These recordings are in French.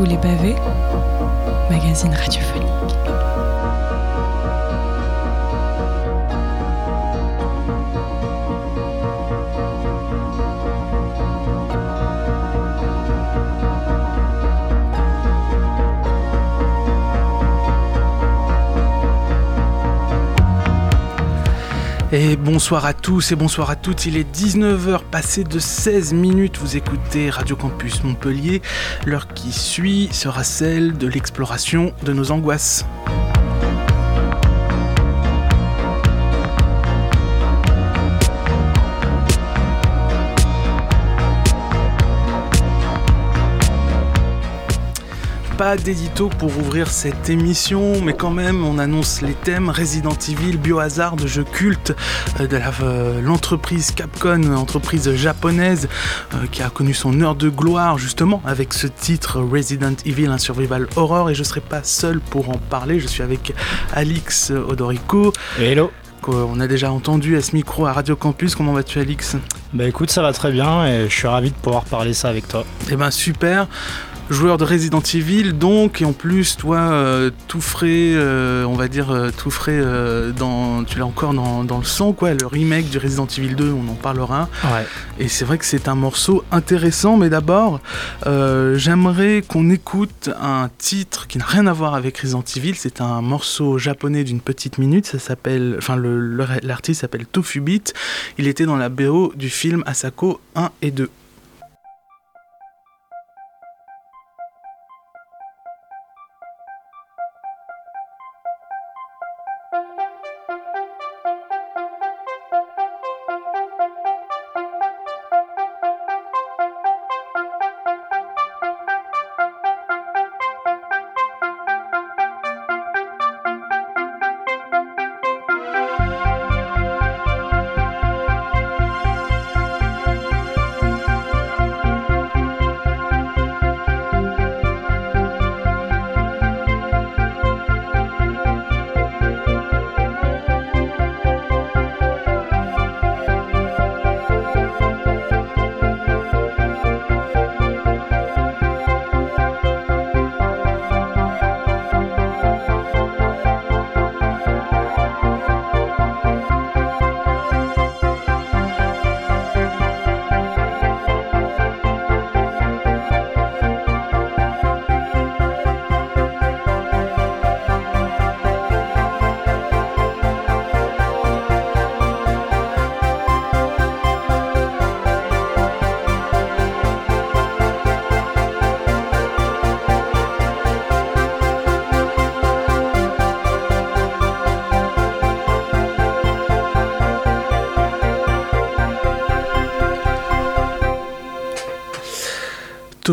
Sous les pavés, magazine radiophonique. Et bonsoir à tous et bonsoir à toutes. Il est 19h passé de 16 minutes. Vous écoutez Radio Campus Montpellier. L'heure qui suit sera celle de l'exploration de nos angoisses. Pas d'édito pour ouvrir cette émission, mais quand même, on annonce les thèmes Resident Evil, Biohazard, jeux culte euh, de euh, l'entreprise Capcom, entreprise japonaise euh, qui a connu son heure de gloire justement avec ce titre Resident Evil, un survival horror. Et je ne serai pas seul pour en parler, je suis avec Alix Odorico. Hello on a déjà entendu à ce micro à Radio Campus. Comment vas-tu, Alix? Bah écoute, ça va très bien et je suis ravi de pouvoir parler ça avec toi. Eh ben super joueur de Resident Evil, donc, et en plus, toi, euh, tout frais, euh, on va dire, euh, tout frais, dans, tu l'as encore dans, le sang, quoi, le remake du Resident Evil 2, on en parlera. Ouais. Et c'est vrai que c'est un morceau intéressant, mais d'abord, j'aimerais qu'on écoute un titre qui n'a rien à voir avec Resident Evil, c'est un morceau japonais d'une petite minute, ça s'appelle, enfin, l'artiste s'appelle Tofu Beat, il était dans la BO du film Asako 1 et 2.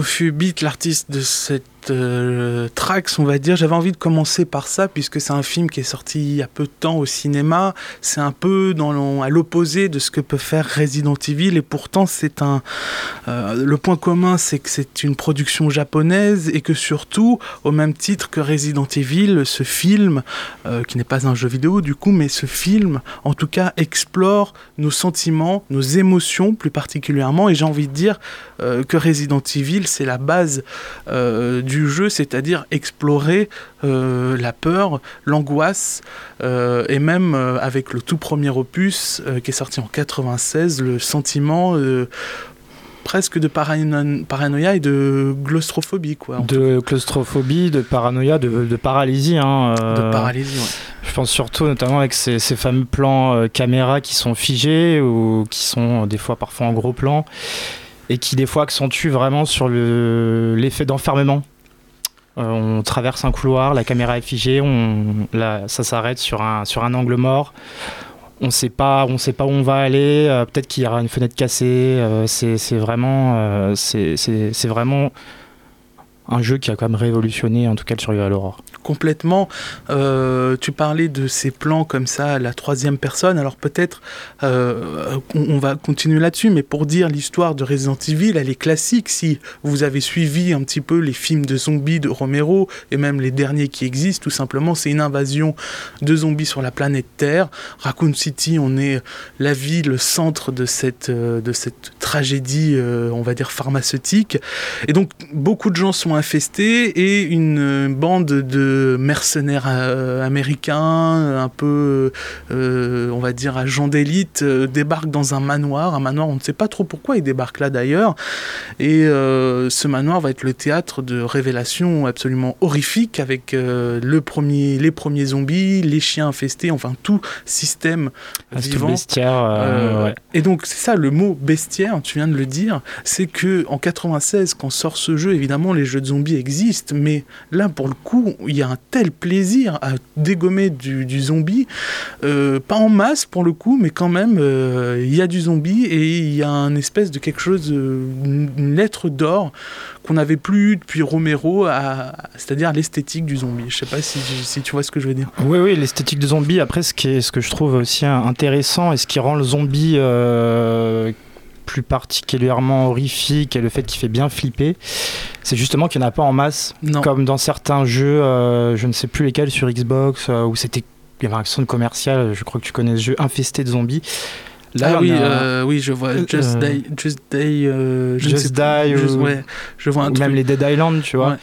Tofu Beat, l'artiste de cette euh, Trax, on va dire. J'avais envie de commencer par ça, puisque c'est un film qui est sorti il y a peu de temps au cinéma. C'est un peu dans à l'opposé de ce que peut faire Resident Evil, et pourtant, c'est un. Euh, le point commun, c'est que c'est une production japonaise, et que surtout, au même titre que Resident Evil, ce film, euh, qui n'est pas un jeu vidéo du coup, mais ce film, en tout cas, explore nos sentiments, nos émotions plus particulièrement, et j'ai envie de dire que Resident Evil, c'est la base du jeu, c'est-à-dire explorer euh, la peur, l'angoisse, euh, et même euh, avec le tout premier opus qui est sorti en 96, le sentiment presque de paranoïa et de claustrophobie. Quoi, de claustrophobie, de paranoïa, de, paralysie. Hein, de paralysie, Je pense surtout notamment avec ces, fameux plans caméra qui sont figés ou qui sont des fois parfois en gros plan et qui des fois accentuent vraiment sur l'effet d'enfermement on traverse un couloir, la caméra est figée, on, ça s'arrête sur un, sur un angle mort. On sait pas, sait pas où on va aller. Euh, peut-être qu'il y aura une fenêtre cassée. Euh, c'est vraiment, vraiment un jeu qui a quand même révolutionné en tout cas le survival horror. Complètement. Euh, tu parlais de ces plans comme ça la troisième personne. Alors peut-être euh, on, va continuer là-dessus, mais pour dire l'histoire de Resident Evil, elle est classique. Si vous avez suivi un petit peu les films de zombies de Romero et même les derniers qui existent, tout simplement, c'est une invasion de zombies sur la planète Terre. Raccoon City, on est la ville, le centre de cette, euh, de cette tragédie, on va dire pharmaceutique. Et donc beaucoup de gens sont infestés et une bande de mercenaires euh, américains, un peu, euh, on va dire, agents d'élite, euh, débarquent dans un manoir. Un manoir, on ne sait pas trop pourquoi ils débarquent là d'ailleurs. Et ce manoir va être le théâtre de révélations absolument horrifiques avec le premier, les premiers zombies, les chiens infestés, enfin tout système ah, vivant. Bestiaire, Et donc c'est ça le mot bestiaire, tu viens de le dire, c'est que en 96 quand sort ce jeu, évidemment les jeux de zombies existent, mais là pour le coup il y a un tel plaisir à dégommer du, zombie, euh, pas en masse pour le coup, mais quand même euh, il y a du zombie et il y a un espèce de quelque chose, une lettre d'or qu'on n'avait plus depuis Romero, c'est-à-dire l'esthétique du zombie. Je sais pas si, si, tu vois ce que je veux dire. Oui, oui, l'esthétique du zombie. Après, ce, qui est, ce que je trouve aussi intéressant et ce qui rend le zombie euh, plus particulièrement horrifique et le fait qu'il fait bien flipper, c'est justement qu'il n'y en a pas en masse, comme dans certains jeux, euh, je ne sais plus lesquels sur Xbox, euh, où c'était il y avait un son commercial, je crois que tu connais ce jeu infesté de zombies. Là, ah oui, euh, oui, je vois Just Die, Just Die, Just Die ouais, je vois un même les Dead Island, tu vois.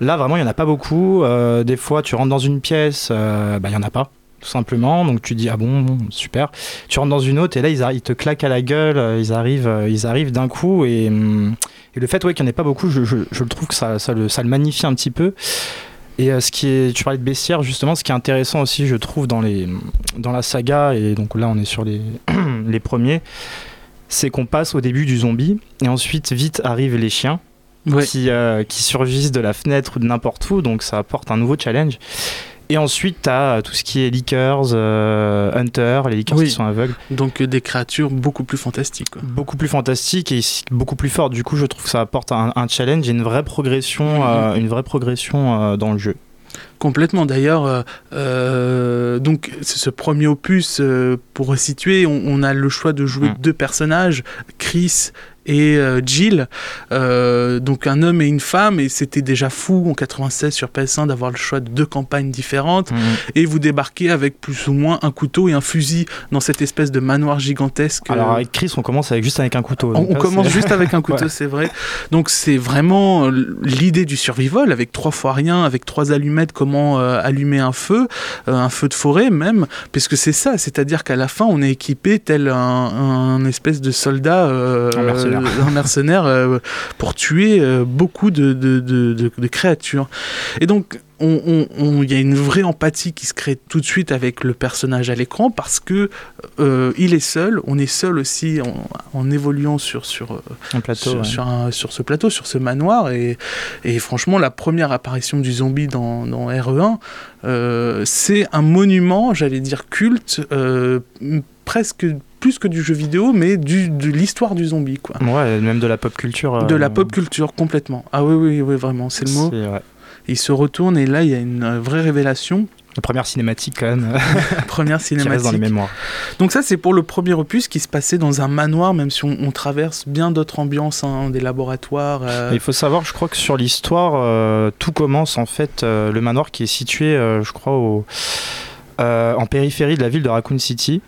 Là, vraiment, il n'y en a pas beaucoup. des fois, tu rentres dans une pièce, bah, il n'y en a pas tout simplement. Donc tu dis ah bon, super. Tu rentres dans une autre et là ils, ils te claquent à la gueule, euh, ils arrivent, euh, ils arrivent d'un coup et, et, le fait ouais, qu'il n'y en ait pas beaucoup, je, je, je, trouve que ça, ça, le, ça, le, magnifie un petit peu. Et euh, ce qui est, tu parlais de bestiaire justement, ce qui est intéressant aussi, je trouve dans les, dans la saga et donc là on est sur les, les premiers, c'est qu'on passe au début du zombie et ensuite vite arrivent les chiens. Qui, qui surgissent de la fenêtre ou de n'importe où, donc ça apporte un nouveau challenge. Et ensuite, tu as tout ce qui est Leakers, euh, Hunter, les Leakers qui sont aveugles. Donc euh, des créatures beaucoup plus fantastiques. Beaucoup plus fantastiques et beaucoup plus fortes. Du coup, je trouve que ça apporte un, challenge et une vraie progression, euh, une vraie progression dans le jeu. Complètement. D'ailleurs, donc ce premier opus, pour resituer, on, a le choix de jouer mm. deux personnages, Chris et euh, Jill, euh, donc un homme et une femme, et c'était déjà fou en 96 sur PS1 d'avoir le choix de deux campagnes différentes, mhm. et vous débarquez avec plus ou moins un couteau et un fusil dans cette espèce de manoir gigantesque. Alors avec Chris, on commence avec, juste avec un couteau. On, commence juste avec un couteau, c'est vrai. Donc c'est vraiment l'idée du survival, avec trois fois rien, avec trois allumettes, comment euh, allumer un feu, un feu de forêt même, puisque c'est ça, c'est-à-dire qu'à la fin on est équipé tel un, espèce de soldat un mercenaire euh, pour tuer euh, beaucoup de, de, de, créatures. Et donc, il on, y a une vraie empathie qui se crée tout de suite avec le personnage à l'écran parce que euh, il est seul, on est seul aussi en, évoluant sur sur un plateau, sur, sur, ce plateau, sur ce manoir. Et, et, franchement la première apparition du zombie dans, dans RE1, c'est un monument, j'allais dire culte, presque plus que du jeu vidéo, mais du, de l'histoire du zombie, quoi. Ouais, même de la pop culture. De la euh, pop culture, complètement. Ah oui, oui, oui, vraiment, c'est le mot. Il se retourne et là, il y a une vraie révélation. La première cinématique, quand même. première cinématique. dans les mémoires. Donc ça, c'est pour le premier opus qui se passait dans un manoir, même si on, traverse bien d'autres ambiances, hein, des laboratoires. Euh. Il faut savoir, je crois que sur l'histoire, euh, tout commence en fait, le manoir qui est situé, je crois, au, en périphérie de la ville de Raccoon City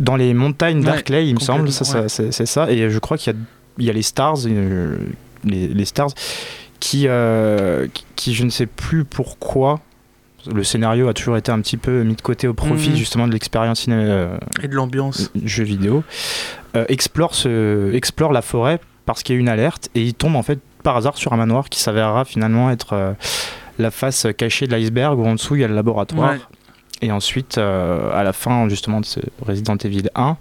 dans les montagnes d'Arclay, il me semble, ça, c'est ça. Et je crois qu'il y, y, a les Stars, euh, les, Stars, qui, euh, qui, je ne sais plus pourquoi, le scénario a toujours été un petit peu mis de côté au profit mhm. justement de l'expérience euh, et de l'ambiance jeu vidéo, explore, ce, explore la forêt parce qu'il y a une alerte et il tombe en fait par hasard sur un manoir qui s'avérera finalement être la face cachée de l'iceberg où en dessous il y a le laboratoire. Et ensuite, euh, à la fin justement de ce Resident Evil 1,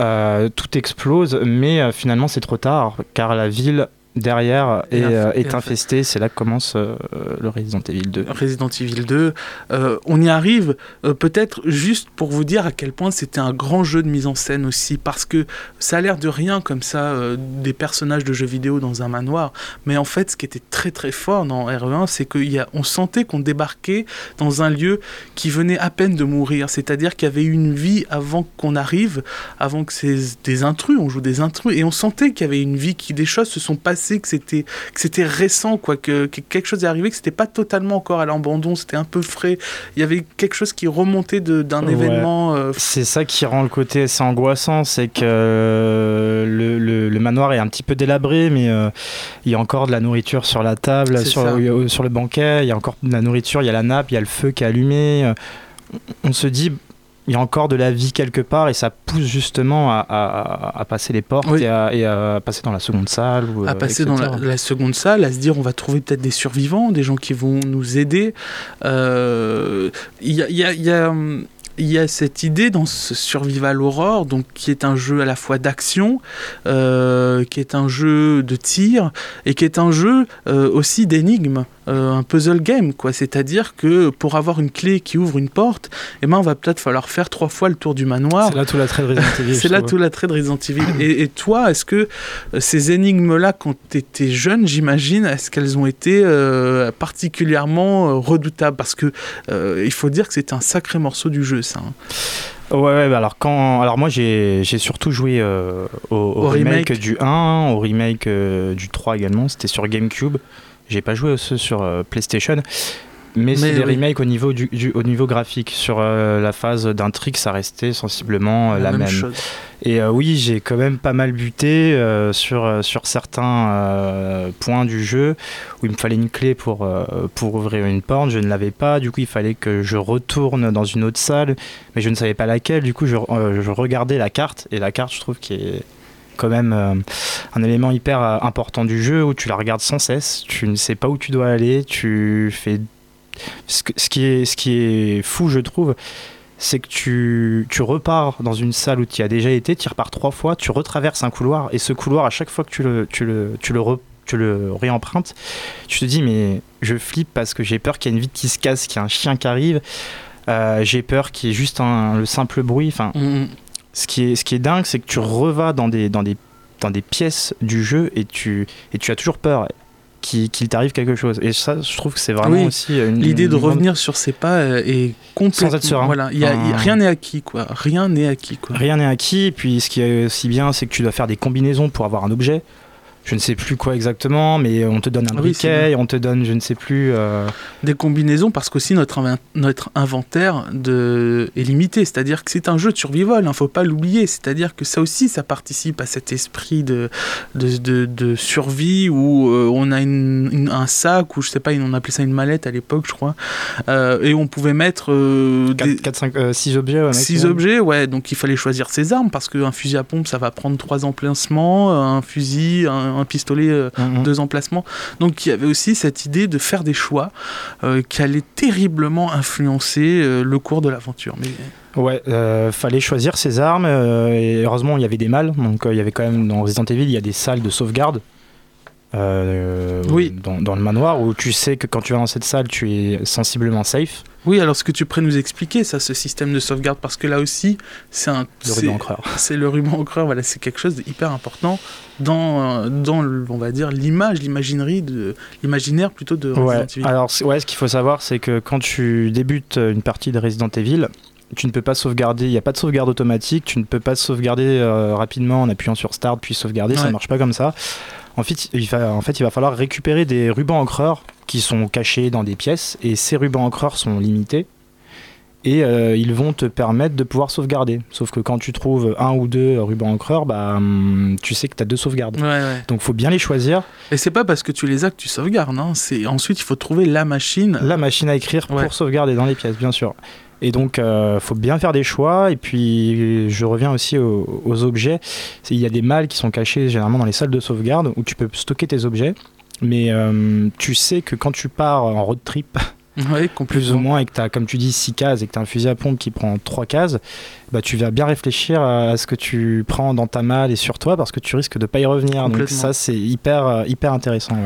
euh, tout explose, mais euh, finalement c'est trop tard, car la ville derrière est, euh, est infesté. C'est là que commence euh, le Resident Evil 2. Resident Evil 2. Euh, on y arrive peut-être juste pour vous dire à quel point c'était un grand jeu de mise en scène aussi, parce que ça a l'air de rien comme ça, des personnages de jeux vidéo dans un manoir. Mais en fait, ce qui était très très fort dans RE1, c'est qu'on sentait qu'on débarquait dans un lieu qui venait à peine de mourir. C'est-à-dire qu'il y avait une vie avant qu'on arrive, avant que c'est des intrus, on joue des intrus, et on sentait qu'il y avait une vie, qui des choses se sont passées passé, que c'était que c'était récent, quoi, que, quelque chose est arrivé, que c'était pas totalement encore à l'abandon, c'était un peu frais. Il y avait quelque chose qui remontait d'un événement. Euh, c'est ça qui rend le côté assez angoissant, c'est que le, le, manoir est un petit peu délabré, mais euh, il y a encore de la nourriture sur la table, sur, euh, sur le banquet, il y a encore de la nourriture, il y a la nappe, il y a le feu qui est allumé. On se dit, il y a encore de la vie quelque part et ça pousse justement à, passer les portes et, à, passer dans la seconde salle. Ou, à passer dans la, seconde salle, à se dire on va trouver peut-être des survivants, des gens qui vont nous aider. Il y a il y a cette idée dans ce Survival Horror, donc qui est un jeu à la fois d'action, euh, qui est un jeu de tir et qui est un jeu euh, aussi d'énigmes. Euh, un puzzle game, quoi. C'est-à-dire que pour avoir une clé qui ouvre une porte, eh ben, on va peut-être falloir faire trois fois le tour du manoir. C'est là tout l'attrait de Resident Evil. C'est là tout l'attrait de Resident Evil. et, toi, est-ce que euh, ces énigmes-là, quand tu étais jeune, j'imagine, est-ce qu'elles ont été euh, particulièrement redoutables? Parce que il faut dire que c'est un sacré morceau du jeu, ça. Hein. Ouais, ouais bah alors quand alors moi j'ai surtout joué au, remake, du 1, au remake du 3 également, c'était sur GameCube. J'ai pas joué sur euh, PlayStation. Mais, c'est des remakes au niveau, du, au niveau graphique. Sur euh, la phase d'intrigue, ça restait sensiblement euh, la, même. Chose. Et oui, j'ai quand même pas mal buté sur, sur certains points du jeu où il me fallait une clé pour, pour ouvrir une porte. Je ne l'avais pas. Du coup, il fallait que je retourne dans une autre salle, mais je ne savais pas laquelle. Du coup, je, je regardais la carte. Et la carte, je trouve, qui est quand même euh, un élément hyper euh, important du jeu où tu la regardes sans cesse, tu ne sais pas où tu dois aller, tu fais ce, qui est fou je trouve c'est que tu, repars dans une salle où tu as déjà été, tu repars trois fois, tu retraverses un couloir, et ce couloir, à chaque fois que tu le, le, tu réempruntes, tu te dis, mais je flippe parce que j'ai peur qu'il y ait une vitre qui se casse, qu'il y ait un chien qui arrive, euh, j'ai peur qu'il y ait juste le simple bruit. Mm, mm. Ce qui est, ce qui est dingue, c'est que tu revas dans des, dans, des, dans des pièces du jeu et tu, et tu as toujours peur qu'il t'arrive quelque chose. Et ça, je trouve que c'est vraiment aussi une. L'idée de revenir sur ses pas euh, est complètement. Sans être serein. Voilà, y a, rien n'est acquis, quoi. Rien n'est acquis, quoi. Rien n'est acquis. Et puis, ce qui est aussi bien, c'est que tu dois faire des combinaisons pour avoir un objet je ne sais plus quoi exactement, mais on te donne un briquet, on te donne, je ne sais plus. Euh, Des combinaisons parce qu'aussi notre, notre inventaire de... est limité, c'est-à-dire que c'est un jeu de survival, il hein, ne faut pas l'oublier, c'est-à-dire que ça aussi, ça participe à cet esprit de, de, de, survie où euh, on a une, un sac, ou je sais pas, on appelait ça une mallette à l'époque, je crois, euh, et on pouvait mettre. 4, 5, 6 objets, 6 objets, ouais, donc il fallait choisir ses armes parce qu'un fusil à pompe, ça va prendre 3 emplacements, un fusil, un un pistolet, euh, mhm. deux emplacements. Donc il y avait aussi cette idée de faire des choix euh, qui allaient terriblement influencer euh, le cours de l'aventure. Mais... Ouais, fallait choisir ses armes et heureusement il y avait des mâles, donc il y avait quand même dans Resident Evil il y a des salles de sauvegarde euh, oui. dans, le manoir où tu sais que quand tu vas dans cette salle, tu es sensiblement safe. Oui, alors ce que tu pourrais nous expliquer, ça, ce système de sauvegarde, parce que là aussi, c'est un. Le ruban encreur. C'est le ruban encreur, voilà, c'est quelque chose d'hyper important dans, dans on va dire, l'image, l'imaginerie, l'imaginaire plutôt de Resident ouais. Evil. Alors, ouais, ce qu'il faut savoir, c'est que quand tu débutes une partie de Resident Evil, tu ne peux pas sauvegarder, il n'y a pas de sauvegarde automatique, tu ne peux pas sauvegarder euh, rapidement en appuyant sur Start puis sauvegarder, ça ne marche pas comme ça. En fait, il va, falloir récupérer des rubans encreurs qui sont cachés dans des pièces et ces rubans encreurs sont limités et euh, ils vont te permettre de pouvoir sauvegarder. Sauf que quand tu trouves un ou deux rubans encreurs, bah, hum, tu sais que tu as deux sauvegardes. Ouais, Donc faut bien les choisir. Et c'est pas parce que tu les as que tu sauvegardes. Hein. C'est ensuite il faut trouver la machine. La machine à écrire pour sauvegarder dans les pièces, bien sûr. Et donc, il euh, faut bien faire des choix. Et puis, je reviens aussi aux, objets. Il y a des malles qui sont cachés généralement dans les salles de sauvegarde où tu peux stocker tes objets. Mais euh, tu sais que quand tu pars en road trip, Oui, plus ou moins, et que tu as, comme tu dis, 6 cases et que tu as un fusil à pompe qui prend 3 cases, bah, tu vas bien réfléchir à ce que tu prends dans ta malle et sur toi parce que tu risques de pas y revenir. Donc ça, c'est hyper, euh, hyper intéressant.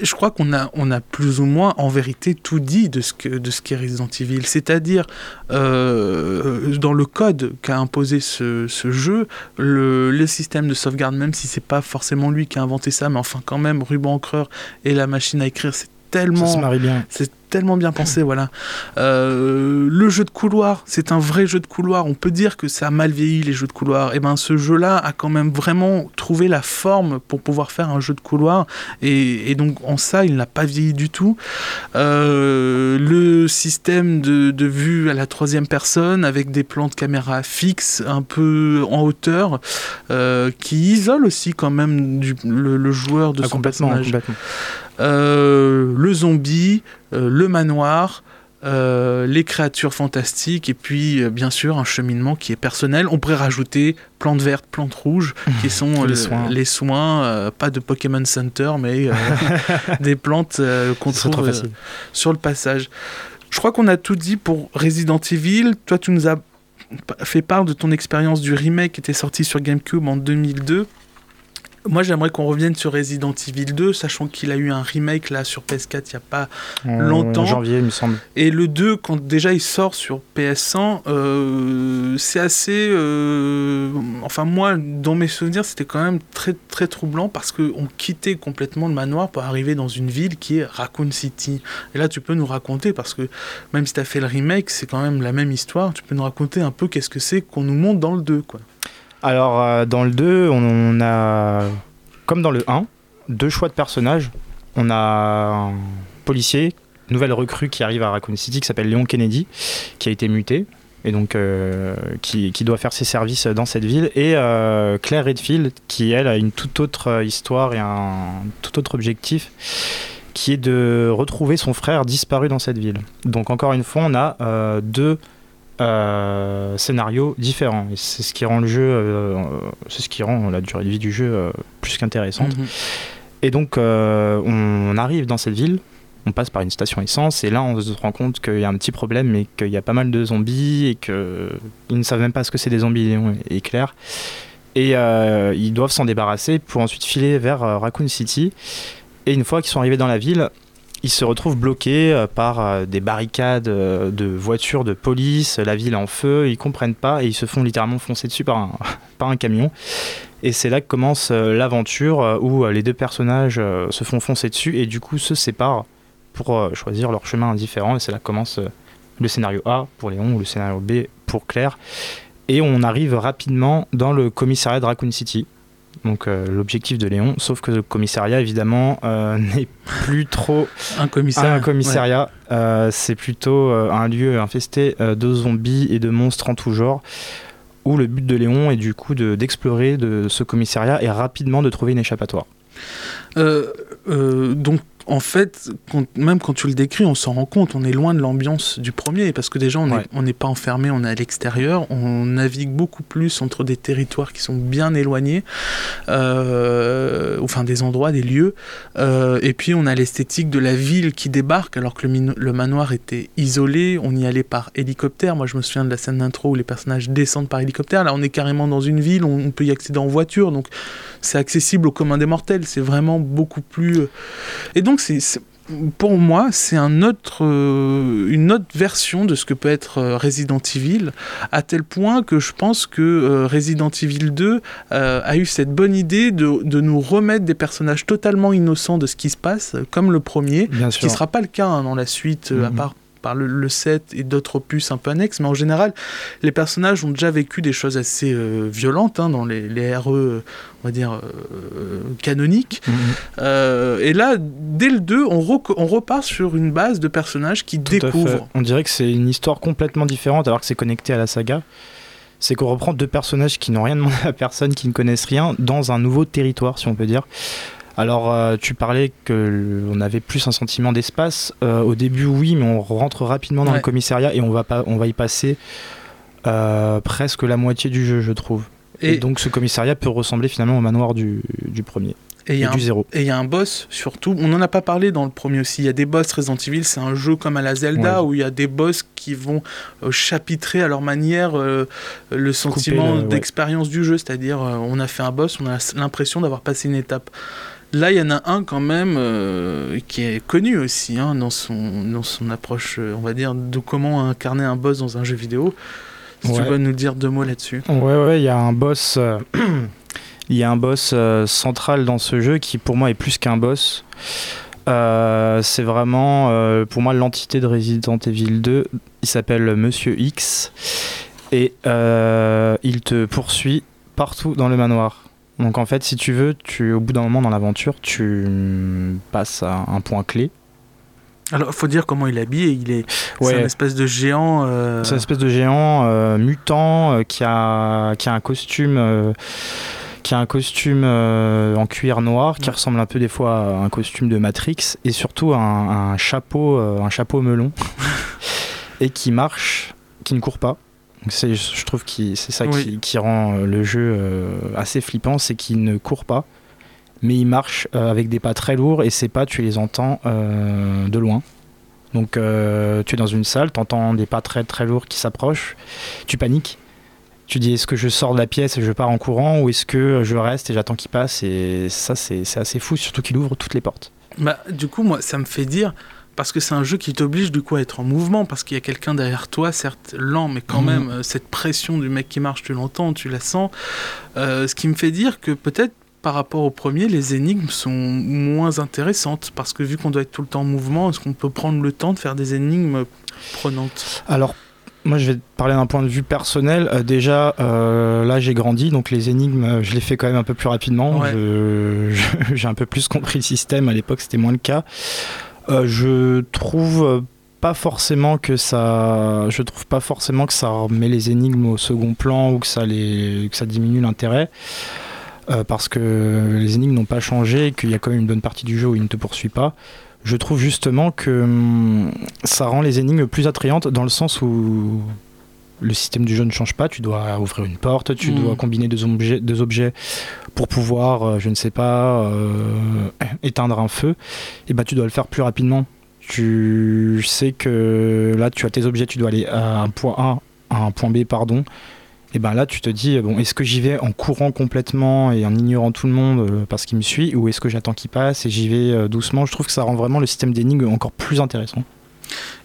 Je crois qu'on a, on a plus ou moins en vérité tout dit de ce que de ce qu'est Resident Evil. C'est-à-dire, euh, dans le code qu'a imposé ce, ce jeu, le, le, système de sauvegarde, même si c'est pas forcément lui qui a inventé ça, mais enfin quand même, ruban encreur et la machine à écrire, c'est tellement. Ça se marie bien. C'est tellement bien pensé, voilà. Euh, le jeu de couloir, c'est un vrai jeu de couloir. On peut dire que ça a mal vieilli les jeux de couloir. Et eh ben ce jeu-là a quand même vraiment trouvé la forme pour pouvoir faire un jeu de couloir. Et, donc en ça, il n'a pas vieilli du tout. Euh, le système de, vue à la troisième personne avec des plans de caméra fixes, un peu en hauteur, euh, qui isole aussi quand même le, joueur de ah, son personnage. Complètement. Le zombie, le manoir, euh, les créatures fantastiques et puis bien sûr un cheminement qui est personnel. On pourrait rajouter plantes vertes, plantes rouges qui sont les soins, pas de Pokémon Center mais des plantes qu'on trouve sur le passage. Je crois qu'on a tout dit pour Resident Evil. Toi, tu nous as fait part de ton expérience du remake qui était sorti sur GameCube en 2002. Moi, j'aimerais qu'on revienne sur Resident Evil 2, sachant qu'il a eu un remake là sur PS4 il n'y a pas longtemps. En janvier, il me semble. Et le 2, quand déjà il sort sur PS1, euh, c'est assez. Euh, enfin, moi, dans mes souvenirs, c'était quand même très, très troublant parce qu'on quittait complètement le manoir pour arriver dans une ville qui est Raccoon City. Et là, tu peux nous raconter, parce que même si tu as fait le remake, c'est quand même la même histoire, tu peux nous raconter un peu qu'est-ce que c'est qu'on nous montre dans le 2, quoi. Alors, euh, dans le 2, on, a, comme dans le 1, deux choix de personnages. On a un policier, nouvelle recrue qui arrive à Raccoon City, qui s'appelle Léon Kennedy, qui a été muté, et donc euh, qui, doit faire ses services dans cette ville, et euh, Claire Redfield, qui elle a une toute autre histoire et un tout autre objectif, qui est de retrouver son frère disparu dans cette ville. Donc encore une fois, on a deux scénarios différents. Et c'est ce qui rend le jeu, euh, c'est ce qui rend la durée de vie du jeu euh, plus qu'intéressante. Mhm. Et donc, on, arrive dans cette ville, on passe par une station essence, et là, on se rend compte qu'il y a un petit problème, mais qu'il y a pas mal de zombies, et qu'ils ne savent même pas ce que c'est des zombies et clair. Et ils doivent s'en débarrasser pour ensuite filer vers Raccoon City. Et une fois qu'ils sont arrivés dans la ville, ils se retrouvent bloqués euh, par euh, des barricades euh, de voitures de police, la ville en feu, ils comprennent pas et ils se font littéralement foncer dessus par un, camion. Et c'est là que commence l'aventure où les deux personnages se font foncer dessus et du coup se séparent pour choisir leur chemin différent. Et c'est là que commence le scénario A pour Léon ou le scénario B pour Claire. Et on arrive rapidement dans le commissariat de Raccoon City donc euh, l'objectif de Léon, sauf que le commissariat évidemment euh, n'est plus trop un commissariat. Un commissariat. Euh, c'est plutôt un lieu infesté de zombies et de monstres en tout genre. Où le but de Léon est du coup d'explorer de, ce commissariat et rapidement de trouver une échappatoire. donc en fait, même quand tu le décris, on s'en rend compte, on est loin de l'ambiance du premier, parce que déjà, on n'est pas enfermé, on est à l'extérieur, on navigue beaucoup plus entre des territoires qui sont bien éloignés, euh, enfin des endroits, des lieux, euh, et puis on a l'esthétique de la ville qui débarque, alors que le, manoir était isolé, on y allait par hélicoptère, moi je me souviens de la scène d'intro où les personnages descendent par hélicoptère, là on est carrément dans une ville, on, on peut y accéder en voiture, donc c'est accessible au commun des mortels, c'est vraiment beaucoup plus... Euh, et donc c'est pour moi, c'est un autre, euh, une autre version de ce que peut être euh, Resident Evil, à tel point que je pense que Resident Evil 2 a eu cette bonne idée de, de, nous remettre des personnages totalement innocents de ce qui se passe, comme le premier, ce qui ne sera pas le cas hein, dans la suite, à mhm. part par le, set et d'autres opus un peu annexes, mais en général, les personnages ont déjà vécu des choses assez euh, violentes hein, dans les, les, RE, on va dire, euh, canoniques. Mhm. Euh, et là, dès le 2, on, on, repart sur une base de personnages qui découvrent. On dirait que c'est une histoire complètement différente alors que c'est connecté à la saga. C'est qu'on reprend deux personnages qui n'ont rien demandé à personne, qui ne connaissent rien, dans un nouveau territoire, si on peut dire. Alors, euh, tu parlais qu'on avait plus un sentiment d'espace. Euh, au début, oui, mais on rentre rapidement dans le commissariat et on va, pas, on va y passer euh, presque la moitié du jeu, je trouve. Et, donc, ce commissariat peut ressembler finalement au manoir du, premier. Et, du zéro. Et il y a un boss surtout. On n'en a pas parlé dans le premier aussi. Il y a des boss Resident Evil. C'est un jeu comme à la Zelda où il y a des boss qui vont chapitrer à leur manière le sentiment d'expérience du jeu. C'est-à-dire, on a fait un boss, on a l'impression d'avoir passé une étape. Là, il y en a un quand même euh, qui est connu aussi hein, dans, son, dans son approche, euh, on va dire, de comment incarner un boss dans un jeu vidéo. Si tu veux nous dire deux mots là-dessus. Ouais, ouais, il y a un boss, euh, il y a un boss central dans ce jeu qui pour moi est plus qu'un boss. c'est vraiment pour moi l'entité de Resident Evil 2. Il s'appelle Monsieur X et il te poursuit partout dans le manoir. Donc en fait, si tu veux, tu, au bout d'un moment dans l'aventure, tu passes à un point clé. Alors, faut dire comment il est habillé. Il est, Ouais. c'est une espèce de géant. euh, C'est une espèce de géant euh, mutant euh, qui, a, qui a un costume, euh, qui a un costume en cuir noir qui Ouais. ressemble un peu des fois à un costume de Matrix et surtout un, un chapeau, un chapeau melon et qui marche, qui ne court pas. C'est, je trouve que c'est ça Oui. qui, qui rend euh, le jeu euh, assez flippant, c'est qu'il ne court pas, mais il marche euh, avec des pas très lourds et ces pas tu les entends euh, de loin. Donc euh, tu es dans une salle, tu entends des pas très très lourds qui s'approchent, tu paniques. Tu dis est-ce que je sors de la pièce et je pars en courant ou est-ce que je reste et j'attends qu'il passe? Et ça c'est c'est assez fou surtout qu'il ouvre toutes les portes. Bah, du coup, moi, ça me fait dire, parce que c'est un jeu qui t'oblige du coup à être en mouvement, parce qu'il y a quelqu'un derrière toi, certes lent, mais quand Mhm. même, euh, cette pression du mec qui marche, tu l'entends, tu la sens. Euh, ce qui me fait dire que peut-être par rapport au premier, les énigmes sont moins intéressantes, parce que vu qu'on doit être tout le temps en mouvement, est-ce qu'on peut prendre le temps de faire des énigmes prenantes? Alors moi je vais te parler d'un point de vue personnel. Euh, déjà euh, là j'ai grandi donc les énigmes je les fais quand même un peu plus rapidement. Ouais. J'ai un peu plus compris le système à l'époque c'était moins le cas. Euh, je trouve pas forcément que ça je trouve pas forcément que ça met les énigmes au second plan ou que ça les que ça diminue l'intérêt. Euh, parce que les énigmes n'ont pas changé et qu'il y a quand même une bonne partie du jeu où il ne te poursuit pas. Je trouve justement que hum, ça rend les énigmes plus attrayantes dans le sens où le système du jeu ne change pas. Tu dois ouvrir une porte tu Mm. dois combiner deux objets, deux objets pour pouvoir euh, je ne sais pas euh, éteindre un feu. Et bah tu dois le faire plus rapidement. Tu sais que là tu as tes objets tu dois aller à un point A à un point B pardon. Et ben là tu te dis bon est-ce que j'y vais en courant complètement et en ignorant tout le monde euh, parce qu'il me suit ou est-ce que j'attends qu'il passe et j'y vais doucement? Je trouve que ça rend vraiment le système d'énigmes encore plus intéressant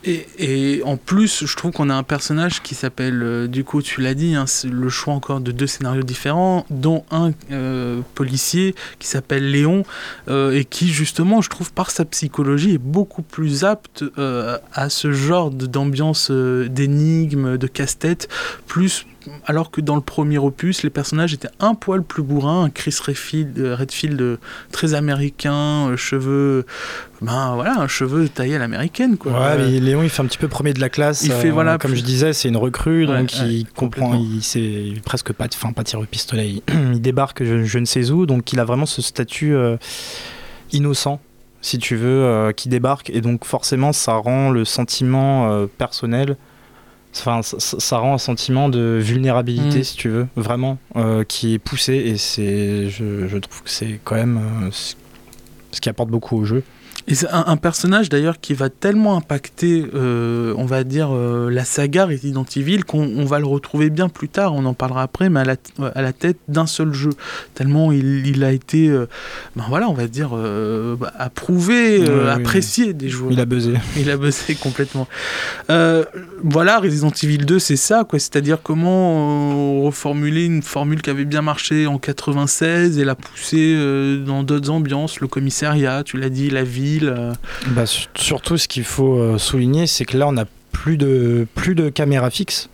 Et, en plus, je trouve qu'on a un personnage qui s'appelle, euh, du coup, tu l'as dit, hein, le choix encore de deux scénarios différents, dont un euh, policier qui s'appelle Léon, euh, et qui, justement, je trouve, par sa psychologie, est beaucoup plus apte à ce genre d'ambiance d'énigmes, de casse-tête, plus. Alors que dans le premier opus, les personnages étaient un poil plus bourrins, un Chris Redfield, euh, Redfield euh, très américain, euh, cheveux, ben voilà, un cheveu taillé à l'américaine quoi. Ouais, mais Léon, il fait un petit peu premier de la classe. Il fait, voilà, comme plus- je disais, c'est une recrue, Ouais, donc ouais, il comprend, il sait presque pas, enfin pas tiré au pistolet. Il, il débarque, je, je ne sais où, donc il a vraiment ce statut euh, innocent, si tu veux, euh, qui débarque, et donc forcément, ça rend le sentiment euh, personnel. Enfin, ça, rend un sentiment de vulnérabilité, Mm. si tu veux, vraiment, euh, qui est poussé, et c'est, je, je trouve que c'est quand même euh, ce qui apporte beaucoup au jeu. Et c'est un, un personnage d'ailleurs qui va tellement impacter, euh, on va dire, euh, la saga Resident Evil qu'on on va le retrouver bien plus tard, on en parlera après, mais à la, t- à la tête d'un seul jeu. Tellement il, il a été, euh, ben voilà, on va dire, bah, approuvé, oui, apprécié des joueurs. Il a buzzé. Il a bossé complètement. Voilà, Resident Evil 2, c'est ça, quoi. C'est-à-dire comment reformuler une formule qui avait bien marché en 96 et la pousser dans d'autres ambiances, le commissariat, tu l'as dit, la ville. Euh. Bah, su- surtout, ce qu'il faut euh, souligner, c'est que là, on n'a plus de, plus de caméra fixe.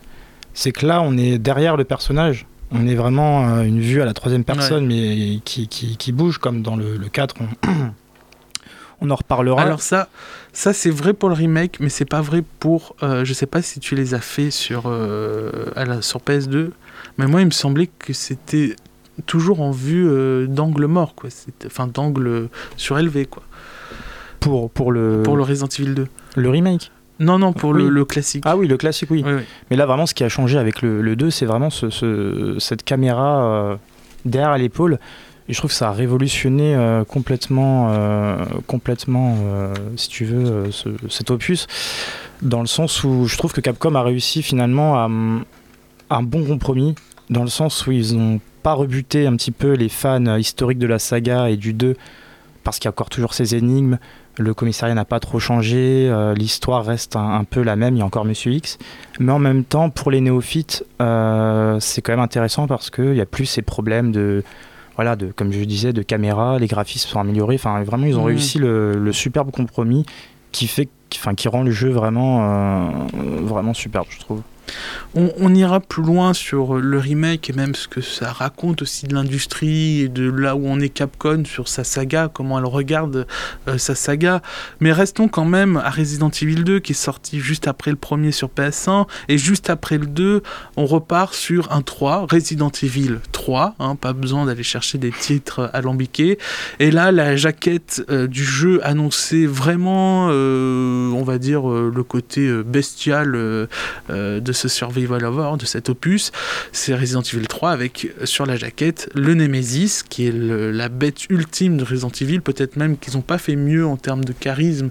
C'est que là, on est derrière le personnage. On est vraiment euh, une vue à la troisième personne, mais qui, qui, qui bouge, comme dans le, le 4. On, on en reparlera. Alors ça, ça c'est vrai pour le remake, mais c'est pas vrai pour. euh, je sais pas si tu les as fait sur euh, à la, sur PS2, mais moi il me semblait que c'était toujours en vue euh, d'angle mort, quoi. Enfin d'angle surélevé, quoi. Pour, pour, le, Pour le Resident Evil 2. le remake. Non, non, pour le, Oui. le classique. Ah oui, le classique, oui. Oui, oui. Mais là, vraiment, ce qui a changé avec le, le 2, c'est vraiment ce, ce- cette caméra euh, derrière l'épaule. Et je trouve que ça a révolutionné euh, complètement, euh, complètement si tu veux, ce- cet opus. Dans le sens où je trouve que Capcom a réussi finalement à, hum, un bon compromis. Dans le sens où ils n'ont pas rebuté un petit peu les fans historiques de la saga et du 2. Parce qu'il y a encore toujours ces énigmes. Le commissariat n'a pas trop changé. euh, L'histoire reste un, un peu la même. Il y a encore Monsieur X. Mais en même temps, pour les néophytes, euh, c'est quand même intéressant parce qu'il n'y a plus ces problèmes de. voilà, de, comme je disais, de caméra, les graphismes sont améliorés. Enfin, vraiment, ils ont Mhm. réussi le, le superbe compromis qui fait, enfin, qui rend le jeu vraiment, euh, vraiment superbe, je trouve. On, ira plus loin sur le remake et même ce que ça raconte aussi de l'industrie et de là où on est Capcom sur sa saga, comment elle regarde euh, sa saga. Mais restons quand même à Resident Evil 2 qui est sorti juste après le premier sur PS1 et juste après le 2, on repart sur un 3, Resident Evil 3, hein, pas besoin d'aller chercher des titres alambiqués. Et là, la jaquette euh, du jeu annonçait vraiment, euh, on va dire, euh, le côté bestial de ce survival horror, de cet opus. C'est Resident Evil 3 avec sur la jaquette le Nemesis, qui est la bête ultime de Resident Evil. Peut-être même qu'ils n'ont pas fait mieux en termes de charisme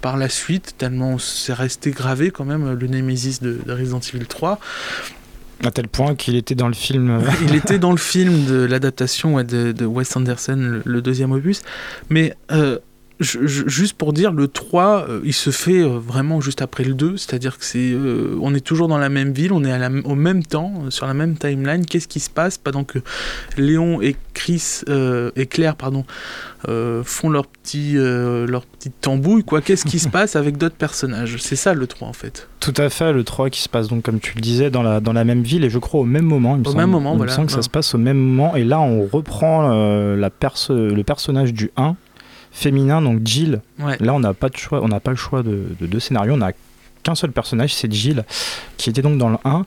par la suite, tellement c'est resté gravé quand même le Nemesis de Resident Evil 3. À tel point qu'il était dans le film. euh, Il était dans le film de l'adaptation de, Wes Anderson, le, le deuxième opus. Mais euh, je- je- juste pour dire, le 3, euh, il se fait euh, vraiment juste après le 2. C'est-à-dire que c'est, euh, on est toujours dans la même ville, on est à la- au même temps, sur la même timeline. Qu'est-ce qui se passe? Pendant que Léon et Chris et Claire pardon, font leur petit, leur petite tambouille quoi. Qu'est-ce qui se passe avec d'autres personnages? C'est ça le 3 en fait. Tout à fait, le 3 qui se passe donc, comme tu le disais, dans la, dans la même ville et je crois au même moment. Il me Au semble, même moment, il me voilà. semble que ça se passe au même moment. Et là, on reprend la perso- le personnage du 1 féminin, donc Jill. Ouais. Là, on n'a pas, de choix, on n'a pas le choix de, de deux scénarios. On n'a qu'un seul personnage, c'est Jill, qui était donc dans le 1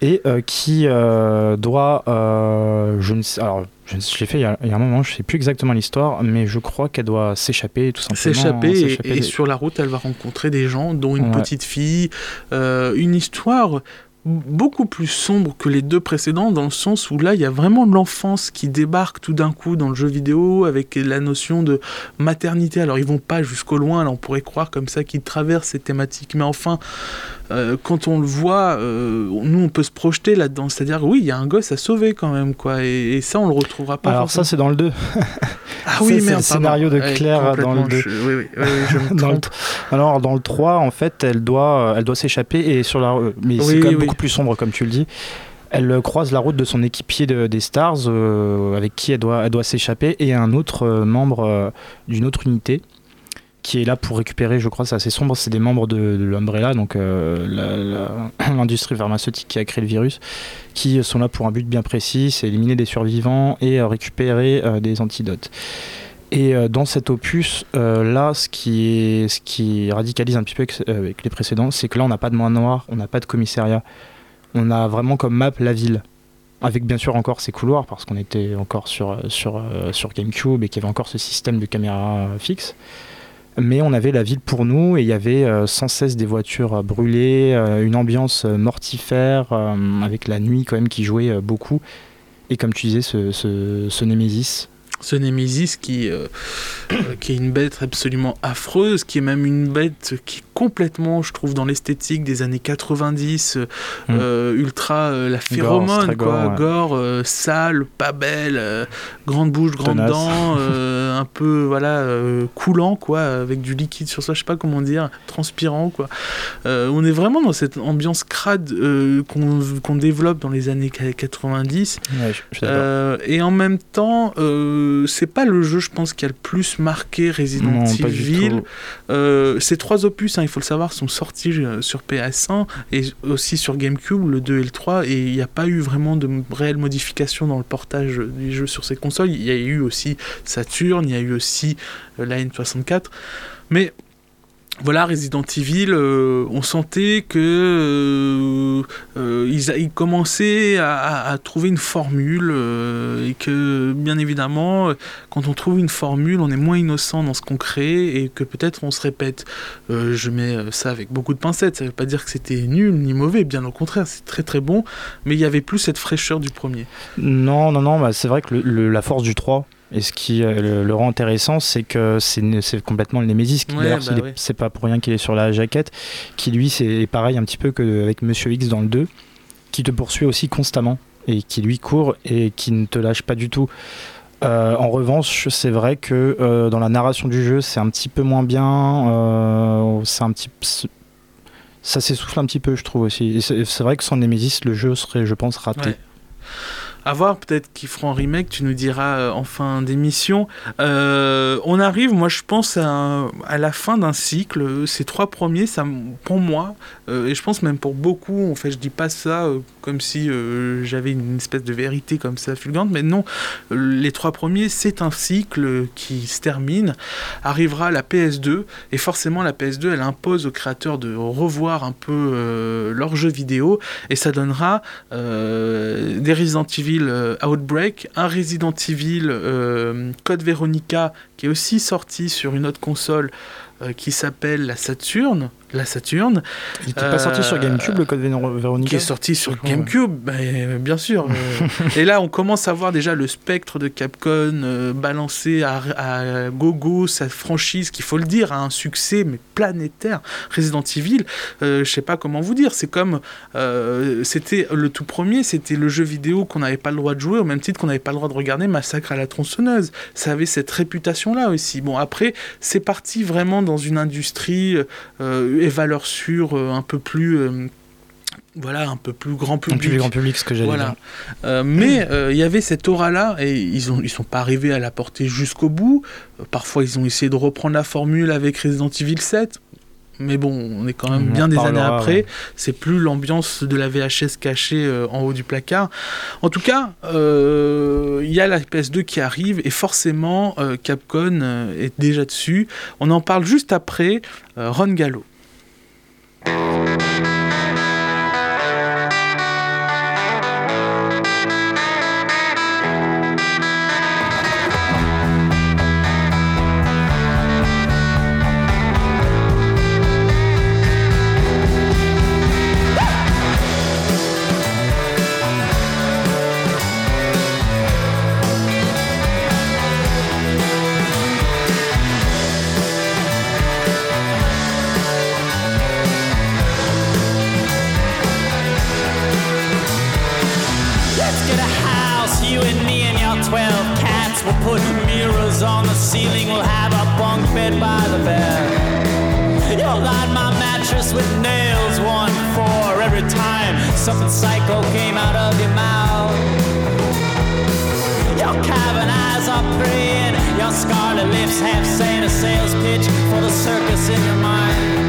et euh, qui euh, doit. euh, je ne sais, alors, je, je l'ai fait il y, a, il y a un moment, je ne sais plus exactement l'histoire, mais je crois qu'elle doit s'échapper tout simplement. s'échapper et, et des- sur la route elle va rencontrer des gens dont une Ouais. petite fille une histoire beaucoup plus sombre que les deux précédents dans le sens où là il y a vraiment l'enfance qui débarque tout d'un coup dans le jeu vidéo avec la notion de maternité. Alors ils vont pas jusqu'au loin là on pourrait croire comme ça qu'ils traversent ces thématiques. Mais enfin euh, quand on le voit euh, nous on peut se projeter là-dedans. C'est à dire oui il y a un gosse à sauver quand même quoi. Et, et ça on le retrouvera pas Alors, ça, c'est dans le 2. Ah oui c'est le scénario de Claire dans le complètement, deux. je- oui, oui, oui, oui, je me Dans le trompe. Alors dans le 3, en fait, elle doit, elle doit s'échapper et sur la, mais c'est quand même beaucoup plus sombre comme tu le dis. Elle euh, croise la route de son équipier de- des Stars euh, avec qui elle doit, elle doit s'échapper et un autre euh, membre euh, d'une autre unité qui est là pour récupérer, je crois, c'est assez sombre, c'est des membres de, l'Umbrella, donc euh, l'industrie pharmaceutique qui a créé le virus, qui sont là pour un but bien précis, c'est éliminer des survivants et euh, récupérer euh, des antidotes. Et dans cet opus, là, ce qui, radicalise un petit peu avec, les précédents, c'est que là, on n'a pas de noir, on n'a pas de commissariat. On a vraiment comme map la ville. Avec bien sûr encore ces couloirs, parce qu'on était encore sur, sur, sur GameCube et qu'il y avait encore ce système de caméra fixe. Mais on avait la ville pour nous et il y avait euh, sans cesse des voitures euh, brûlées, euh, une ambiance mortifère, avec la nuit quand même qui jouait beaucoup. Et comme tu disais, ce, ce, Nemesis, ce Némésis qui, euh, euh, qui est une bête absolument affreuse, qui est même une bête qui est complètement, je trouve, dans l'esthétique des années 90, euh, Mm. euh, ultra euh, la phéromone, très quoi, gore, ouais. gore, sale, pas belle, grande bouche, grande Tenace. dent, un peu voilà coulant, quoi, avec du liquide sur soi, je sais pas comment dire, transpirant, quoi. On est vraiment dans cette ambiance crade qu'on développe dans les années 90. Ouais, je- je suis d'accord. Euh, et en même temps, euh, c'est pas le jeu, je pense, qui a le plus marqué Resident Non, Evil. Euh, ces trois opus, hein, il faut le savoir, sont sortis euh, sur PS1 et aussi sur GameCube, le 2 et le 3, et il n'y a pas eu vraiment de réelles modifications dans le portage du jeu sur ces consoles. Il y a eu aussi Saturn, il y a eu aussi euh, la N64, mais voilà, Resident Evil, euh, on sentait que euh, euh, ils, commençaient à, trouver une formule et que bien évidemment, quand on trouve une formule, on est moins innocent dans ce qu'on crée et que peut-être on se répète. Je mets ça avec beaucoup de pincettes. Ça veut pas dire que c'était nul ni mauvais, bien au contraire, c'est très très bon. Mais il y avait plus cette fraîcheur du premier. Non, non, non, bah, c'est vrai que la force du 3, et ce qui euh, le, le rend intéressant, c'est que c'est complètement le Nemesis. qui, Ouais, d'ailleurs, bah c'est pas pour rien qu'il est sur la jaquette, qui lui, c'est pareil un petit peu qu'avec Monsieur X dans le 2, qui te poursuit aussi constamment, et qui lui court et qui ne te lâche pas du tout. Euh, en revanche, c'est vrai que euh, dans la narration du jeu, c'est un petit peu moins bien. euh, c'est un petit, ça s'essouffle un petit peu, je trouve aussi. C'est c'est vrai que sans Nemesis, le jeu serait, je pense, raté. Ouais. À voir, peut-être qu'ils feront un remake, tu nous diras euh, en fin d'émission. Euh, on arrive, moi je pense, à, la fin d'un cycle. Ces trois premiers, ça, pour moi, euh, et je pense même pour beaucoup, en fait, je dis pas ça comme si j'avais une espèce de vérité comme ça fulgurante, mais non, les trois premiers, c'est un cycle qui se termine. Arrivera la PS2, et forcément la PS2, elle impose aux créateurs de revoir un peu leurs jeux vidéo, et ça donnera des Resident Evil euh, Outbreak, un Resident Evil euh, Code Veronica qui est aussi sorti sur une autre console euh, qui s'appelle la Saturn, la Saturne. Il n'était pas sorti sur GameCube, le code Veronica Qui est sorti sur GameCube, bah, bien sûr. et là, on commence à voir déjà le spectre de Capcom euh, balancé à, à, gogo, sa franchise, qu'il faut le dire, a un succès mais planétaire. Resident Evil, euh, je sais pas comment vous dire, c'est comme... Euh, c'était le tout premier, c'était le jeu vidéo qu'on n'avait pas le droit de jouer, au même titre qu'on n'avait pas le droit de regarder Massacre à la tronçonneuse. Ça avait cette réputation-là aussi. Bon, après, c'est parti vraiment dans une industrie et valeurs sûres euh, un peu plus euh, voilà un peu plus grand public. Plus grand public, ce que j'allais voilà. Euh, mais il y avait cette aura-là et ils ont ils sont pas arrivés à la porter jusqu'au bout. parfois, ils ont essayé de reprendre la formule avec Resident Evil 7. Mais bon, on est quand même bien des années après. C'est plus l'ambiance de la VHS cachée en haut du placard. En tout cas, il y a la PS2 qui arrive et forcément, Capcom est déjà dessus. On en parle juste après. Ron Gallo. Música scarlet lips half said a sales pitch for the circus in your mind.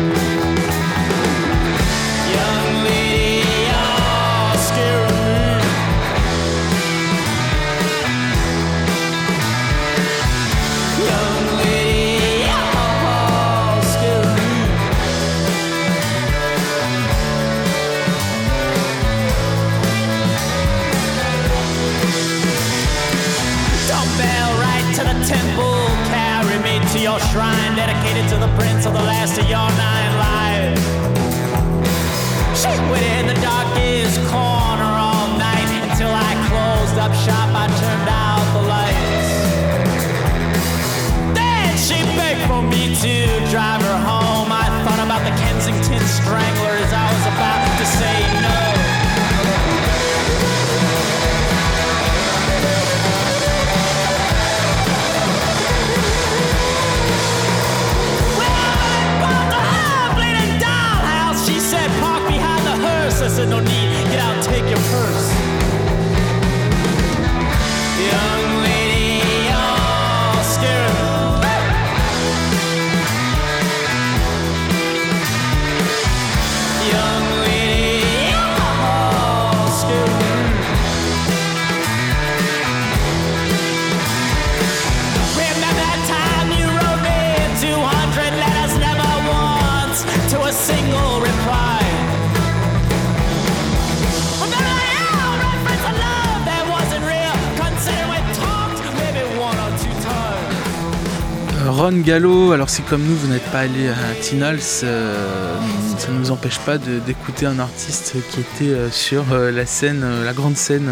Ron Gallo, alors si comme nous vous n'êtes pas allé à Tinals, euh, ça ne nous empêche pas d'écouter un artiste qui était euh, sur euh, la scène, la grande scène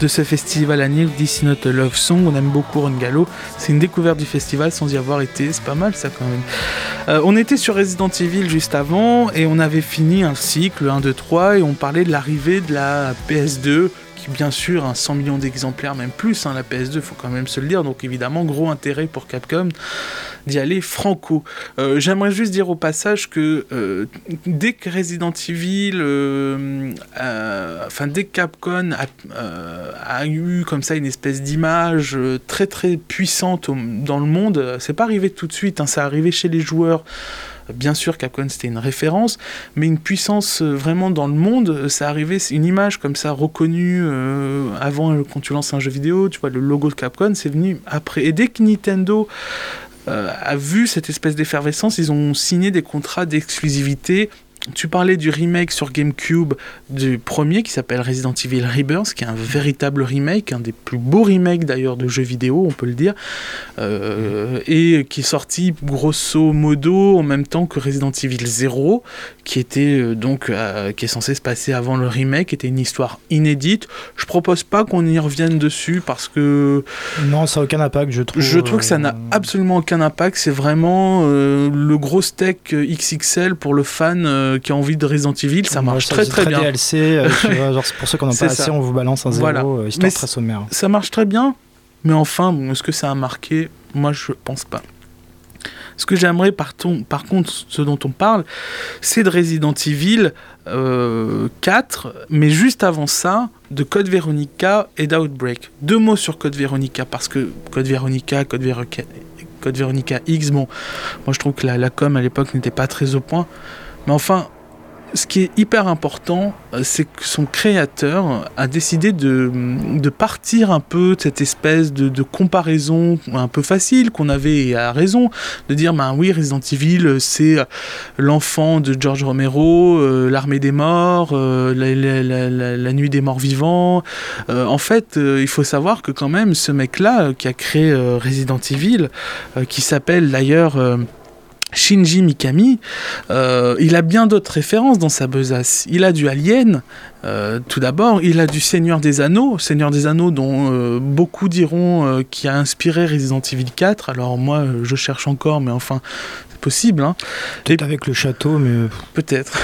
de ce festival annuel DC Not Love Song. On aime beaucoup Ron Gallo. C'est une découverte du festival sans y avoir été. C'est pas mal ça quand même. on était sur Resident Evil juste avant et on avait fini un cycle 1, 2, 3 et on parlait de l'arrivée de la PS2 bien sûr un 100 millions d'exemplaires, même plus, hein, la PS2, faut quand même se le dire, donc évidemment gros intérêt pour Capcom. d'y aller franco. J'aimerais juste dire au passage que dès que Resident Evil, enfin dès que Capcom a, a, eu comme ça une espèce d'image très très puissante dans le monde, c'est pas arrivé tout de suite, hein, c'est arrivé chez les joueurs. Bien sûr, Capcom c'était une référence, mais une puissance euh, vraiment dans le monde, euh, ça arrivait, c'est une image comme ça reconnue euh, avant quand tu lances un jeu vidéo, tu vois le logo de Capcom, c'est venu après. Et dès que Nintendo a vu cette espèce d'effervescence, ils ont signé des contrats d'exclusivité tu parlais du remake sur GameCube du premier qui s'appelle Resident Evil Rebirth, qui est un véritable remake, un des plus beaux remakes d'ailleurs de jeux vidéo, on peut le dire, euh, et qui est sorti grosso modo en même temps que Resident Evil 0, qui était euh, donc euh, qui est censé se passer avant le remake, était une histoire inédite. Je propose pas qu'on y revienne dessus parce que non, ça n'a aucun impact, je trouve. Je trouve que ça n'a absolument aucun impact. C'est vraiment le gros steak XXL pour le fan qui a envie de Resident Evil, ça marche très très, bien. DLC, euh, pour ceux qui n'en ont pas assez, on vous balance un zéro, voilà. Euh, histoire très sommaire. Ça marche très bien, mais enfin, est-ce que ça a marqué? Moi, je pense pas. Ce que j'aimerais par, par contre, ce dont on parle, c'est de Resident Evil 4, euh, mais juste avant ça, de Code Veronica et d'Outbreak. Deux mots sur Code Veronica, parce que Code Veronica, Code Veronica, Code Veronica X, bon, moi je trouve que la, la com à l'époque n'était pas très au point. Mais enfin, ce qui est hyper important, euh, c'est que son créateur a décidé de, de, partir un peu de cette espèce de, comparaison un peu facile qu'on avait à raison, de dire ben oui, Resident Evil, c'est l'enfant de George Romero, euh, l'armée des morts, euh, la, nuit des morts vivants. en fait, il faut savoir que quand même, ce mec-là qui a créé Resident Evil, qui s'appelle d'ailleurs... Shinji Mikami, euh, il a bien d'autres références dans sa besace. Il a du Alien, euh, tout d'abord, il a du Seigneur des Anneaux, Seigneur des Anneaux dont euh, beaucoup diront qui a inspiré Resident Evil 4. Alors moi, je cherche encore, mais enfin, c'est possible. Hein. Peut-être avec le château, mais... Peut-être.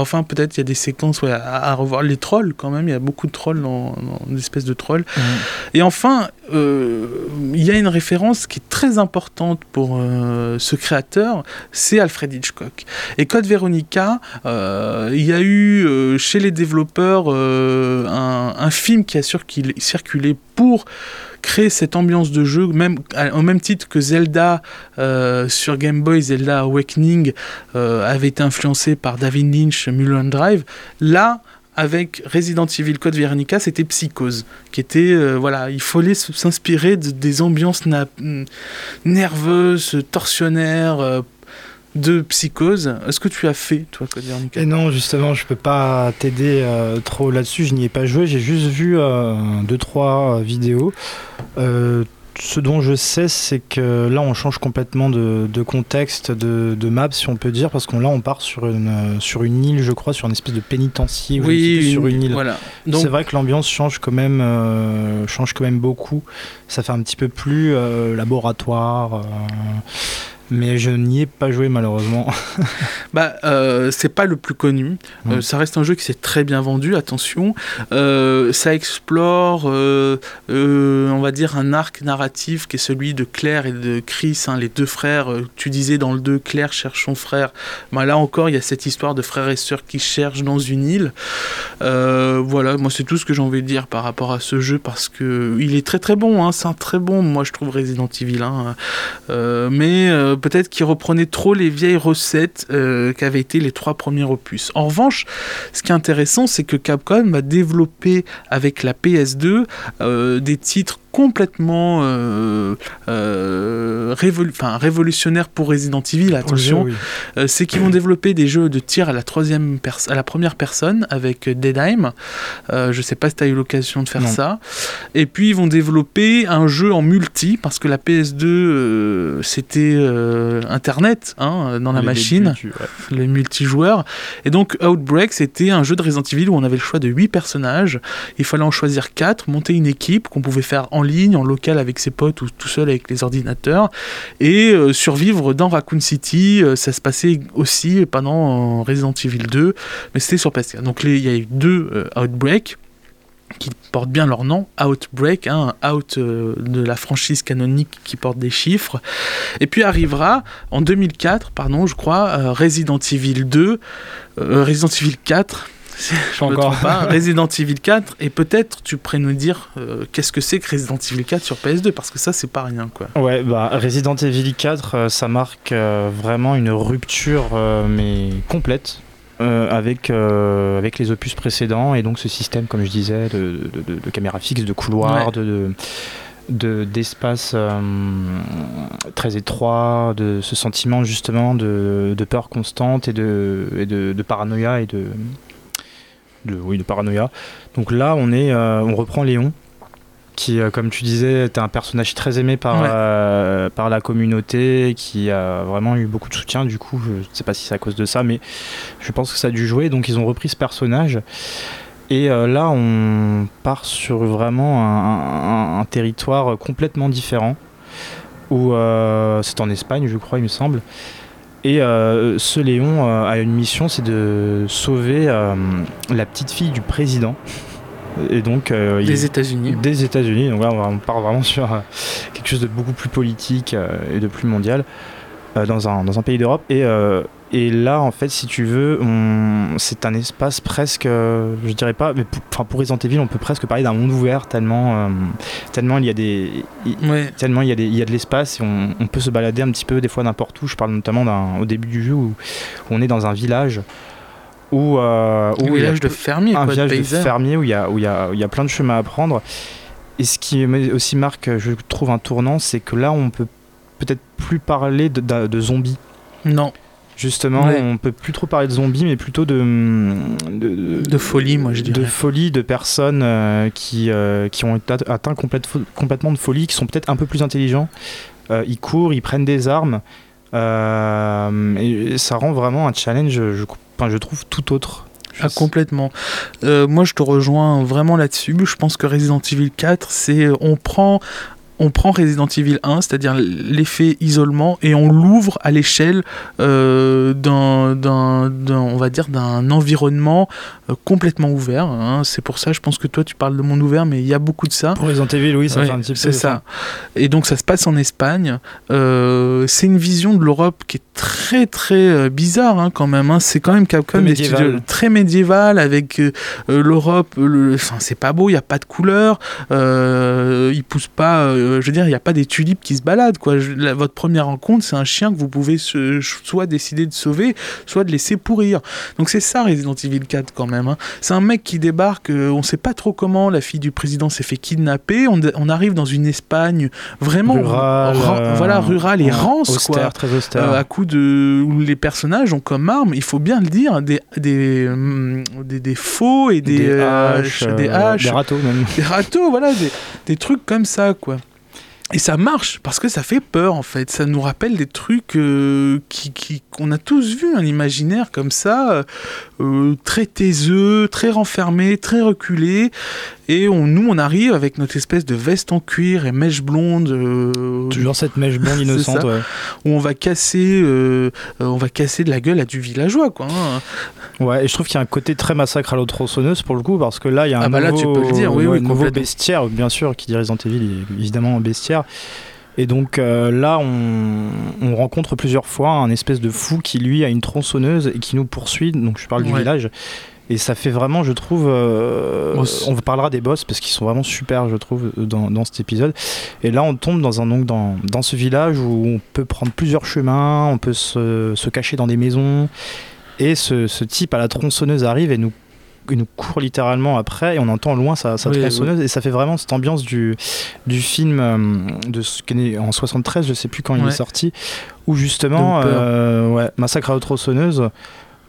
Enfin, peut-être il y a des séquences à, revoir. Les trolls, quand même, il y a beaucoup de trolls dans, une espèce de trolls. Mmh. Et enfin, euh, il y a une référence qui est très importante pour euh, ce créateur, c'est Alfred Hitchcock. Et Code Veronica, euh, il y a eu chez les développeurs un, un, film qui a circulé pour créer cette ambiance de jeu, même, au même titre que Zelda euh, sur Game Boy, Zelda Awakening euh, avait été influencé par David Lynch, Mulholland Drive. Là, avec Resident Evil Code Veronica, c'était Psychose, qui était, euh, voilà, il fallait s'inspirer de, des ambiances nerveuses, torsionnaires, de Psychose. Est-ce que tu as fait, toi, Code Veronica? Et non, justement, je peux pas t'aider euh, trop là-dessus. Je n'y ai pas joué. J'ai juste vu euh, deux, trois euh, vidéos. Ce dont je sais, c'est que là, on change complètement de, contexte, de, map, si on peut dire, parce qu'on là, on part sur une, sur une île, je crois, sur une espèce de pénitencier. Oui, sur une île. Voilà. C'est vrai que l'ambiance change quand même, change quand même beaucoup. Ça fait un petit peu plus laboratoire mais je n'y ai pas joué malheureusement. bah, euh, c'est pas le plus connu. Euh, ça reste un jeu qui s'est très bien vendu, attention. Euh, ça explore, on va dire, un arc narratif qui est celui de Claire et de Chris, hein, les deux frères. tu disais dans le 2, Claire cherche son frère. Bah, là encore, il y a cette histoire de frères et sœurs qui cherchent dans une île. voilà, moi c'est tout ce que j'ai envie de dire par rapport à ce jeu parce que il est très très bon. Hein, c'est un très bon, moi je trouve Resident Evil. Hein. mais peut-être qu'il reprenait trop les vieilles recettes euh, qu'avaient été les trois premiers opus. En revanche, ce qui est intéressant, c'est que Capcom va développer avec la PS2 euh, des titres complètement euh, euh révolutionnaire pour Resident Evil, attention, euh, c'est qu'ils vont développer des jeux de tir à la, troisième à la première personne avec Deadheim. Euh, je sais pas si tu as eu l'occasion de faire ça. Et puis ils vont développer un jeu en multi, parce que la PS2, c'était Internet hein, dans la machine, les multijoueurs. Et donc Outbreak, c'était un jeu de Resident Evil où on avait le choix de 8 personnages. Il fallait en choisir 4, monter une équipe qu'on pouvait faire en ligne, en local avec ses potes ou tout seul avec les ordinateurs, et euh, survivre dans Raccoon City. Euh, ça se passait aussi pendant Resident Evil 2, mais c'était sur PS4. Donc il y a eu deux euh, Outbreak. qui portent bien leur nom, Outbreak, hein, Out euh, de la franchise canonique qui porte des chiffres. Et puis arrivera en 2004, pardon, je crois, euh, Resident Evil 2, euh, Resident Evil 4. Je me trompe pas, Resident Evil 4 et peut-être tu pourrais nous dire qu'est-ce que c'est que Resident Evil 4 sur PS2 parce que ça c'est pas rien quoi. Ouais bah Resident Evil 4 ça marque vraiment une rupture mais complète euh, avec, euh, avec les opus précédents et donc ce système, comme je disais, de, de, caméra fixe, de couloir, de, d'espace euh, très étroit, de ce sentiment justement de, peur constante et de, et de, paranoïa et de, oui de paranoïa. Donc là on est on reprend Léon qui, euh, comme tu disais, était un personnage très aimé par, euh, par la communauté, qui a vraiment eu beaucoup de soutien. Du coup, je ne sais pas si c'est à cause de ça, mais je pense que ça a dû jouer. Donc, ils ont repris ce personnage. Et euh, là, on part sur vraiment un, territoire complètement différent, où c'est en Espagne, je crois, il me semble. Et ce Léon a une mission, c'est de sauver la petite fille du président. Et donc, euh, des États-Unis. Des États-Unis. Donc là, on part vraiment sur euh, quelque chose de beaucoup plus politique euh, et de plus mondial dans, un, dans un pays d'Europe. Et, et là, en fait, si tu veux, c'est un espace presque, je dirais pas, mais pour, pour Resident Evil, on peut presque parler d'un monde ouvert tellement, tellement il y a des, tellement il y a des, il y a de l'espace et on, on, peut se balader un petit peu des fois n'importe où. Je parle notamment au début du jeu où, où, on est dans un village où, euh, un village de fermiers, un village de, fermiers où il y a où il y a, il y a plein de chemins à prendre. Et ce qui aussi marque, je trouve un tournant, c'est que là, on peut peut-être plus parler de, de, zombies. Non. Justement, on peut plus trop parler de zombies, mais plutôt de de, de folie, moi je dirais. De folie, de personnes euh, qui euh, qui ont atteint complètement de folie, qui sont peut-être un peu plus intelligents. Euh, ils courent, ils prennent des armes. et ça rend vraiment un challenge, je, je je trouve tout autre. Ah, complètement. Euh, moi, je te rejoins vraiment là-dessus. Je pense que Resident Evil 4, c'est on prend on prend Resident Evil 1, c'est-à-dire l'effet isolement, et on l'ouvre à l'échelle euh, d'un, on va dire, d'un environnement euh, complètement ouvert. Hein. C'est pour ça, je pense que toi, tu parles de monde ouvert, mais il y a beaucoup de ça. Pour Resident Evil, oui, ça fait un petit peu. C'est ça. Et donc, ça se passe en Espagne. Euh, c'est une vision de l'Europe qui est très, très bizarre, hein, quand même. Hein. C'est quand même Capcom, très médiéval, avec l'Europe. Le... Enfin, c'est pas beau, il n'y a pas de couleur. il pousse pas euh, je veux dire, il n'y a pas des tulipes qui se baladent. Quoi. votre première rencontre, c'est un chien que vous pouvez soit décider de sauver, soit de laisser pourrir. Donc c'est ça Resident Evil 4 quand même. Hein. C'est un mec qui débarque, euh, on ne sait pas trop comment, la fille du président s'est fait kidnapper, on, arrive dans une Espagne vraiment rurale, voilà, rurale et rance, quoi, très austère. Euh, à coup de où les personnages ont comme arme, il faut bien le dire, des, des, hum, des, faux et des, des haches, des, haches, des râteaux même. Des râteaux, voilà, des, des trucs comme ça, quoi. Et ça marche parce que ça fait peur en fait. Ça nous rappelle des trucs euh, qui, qu'on a tous vu, un imaginaire comme ça, euh, très taiseux, très renfermé, très reculé. Et on, nous, on arrive avec notre espèce de veste en cuir et mèche blonde. Euh, Toujours cette mèche blonde innocente, ouais. Où on va casser, on va casser de la gueule à du villageois, quoi. Hein. Ouais, et je trouve qu'il y a un côté très massacre à l'autre tronçonneuse pour le coup, parce que là, il y a un ah bah nouveau, là, tu peux le dire, oui, oui, nouveau bestiaire, bien sûr, qui dit Resident Evil, évidemment un bestiaire. Et donc euh, là, on, on, rencontre plusieurs fois un espèce de fou qui lui a une tronçonneuse et qui nous poursuit. Donc je parle du village. Et ça fait vraiment, je trouve, euh, on parlera des boss parce qu'ils sont vraiment super, je trouve, dans, dans, cet épisode. Et là, on tombe dans un donc dans, dans ce village où on peut prendre plusieurs chemins, on peut se, se cacher dans des maisons. Et ce, ce, type à la tronçonneuse arrive et nous, nous court littéralement après et on entend loin sa, tronçonneuse et ça fait vraiment cette ambiance du, du film euh, de ce est en 73, je sais plus quand il est sorti, où justement, euh, ouais, Massacre à la tronçonneuse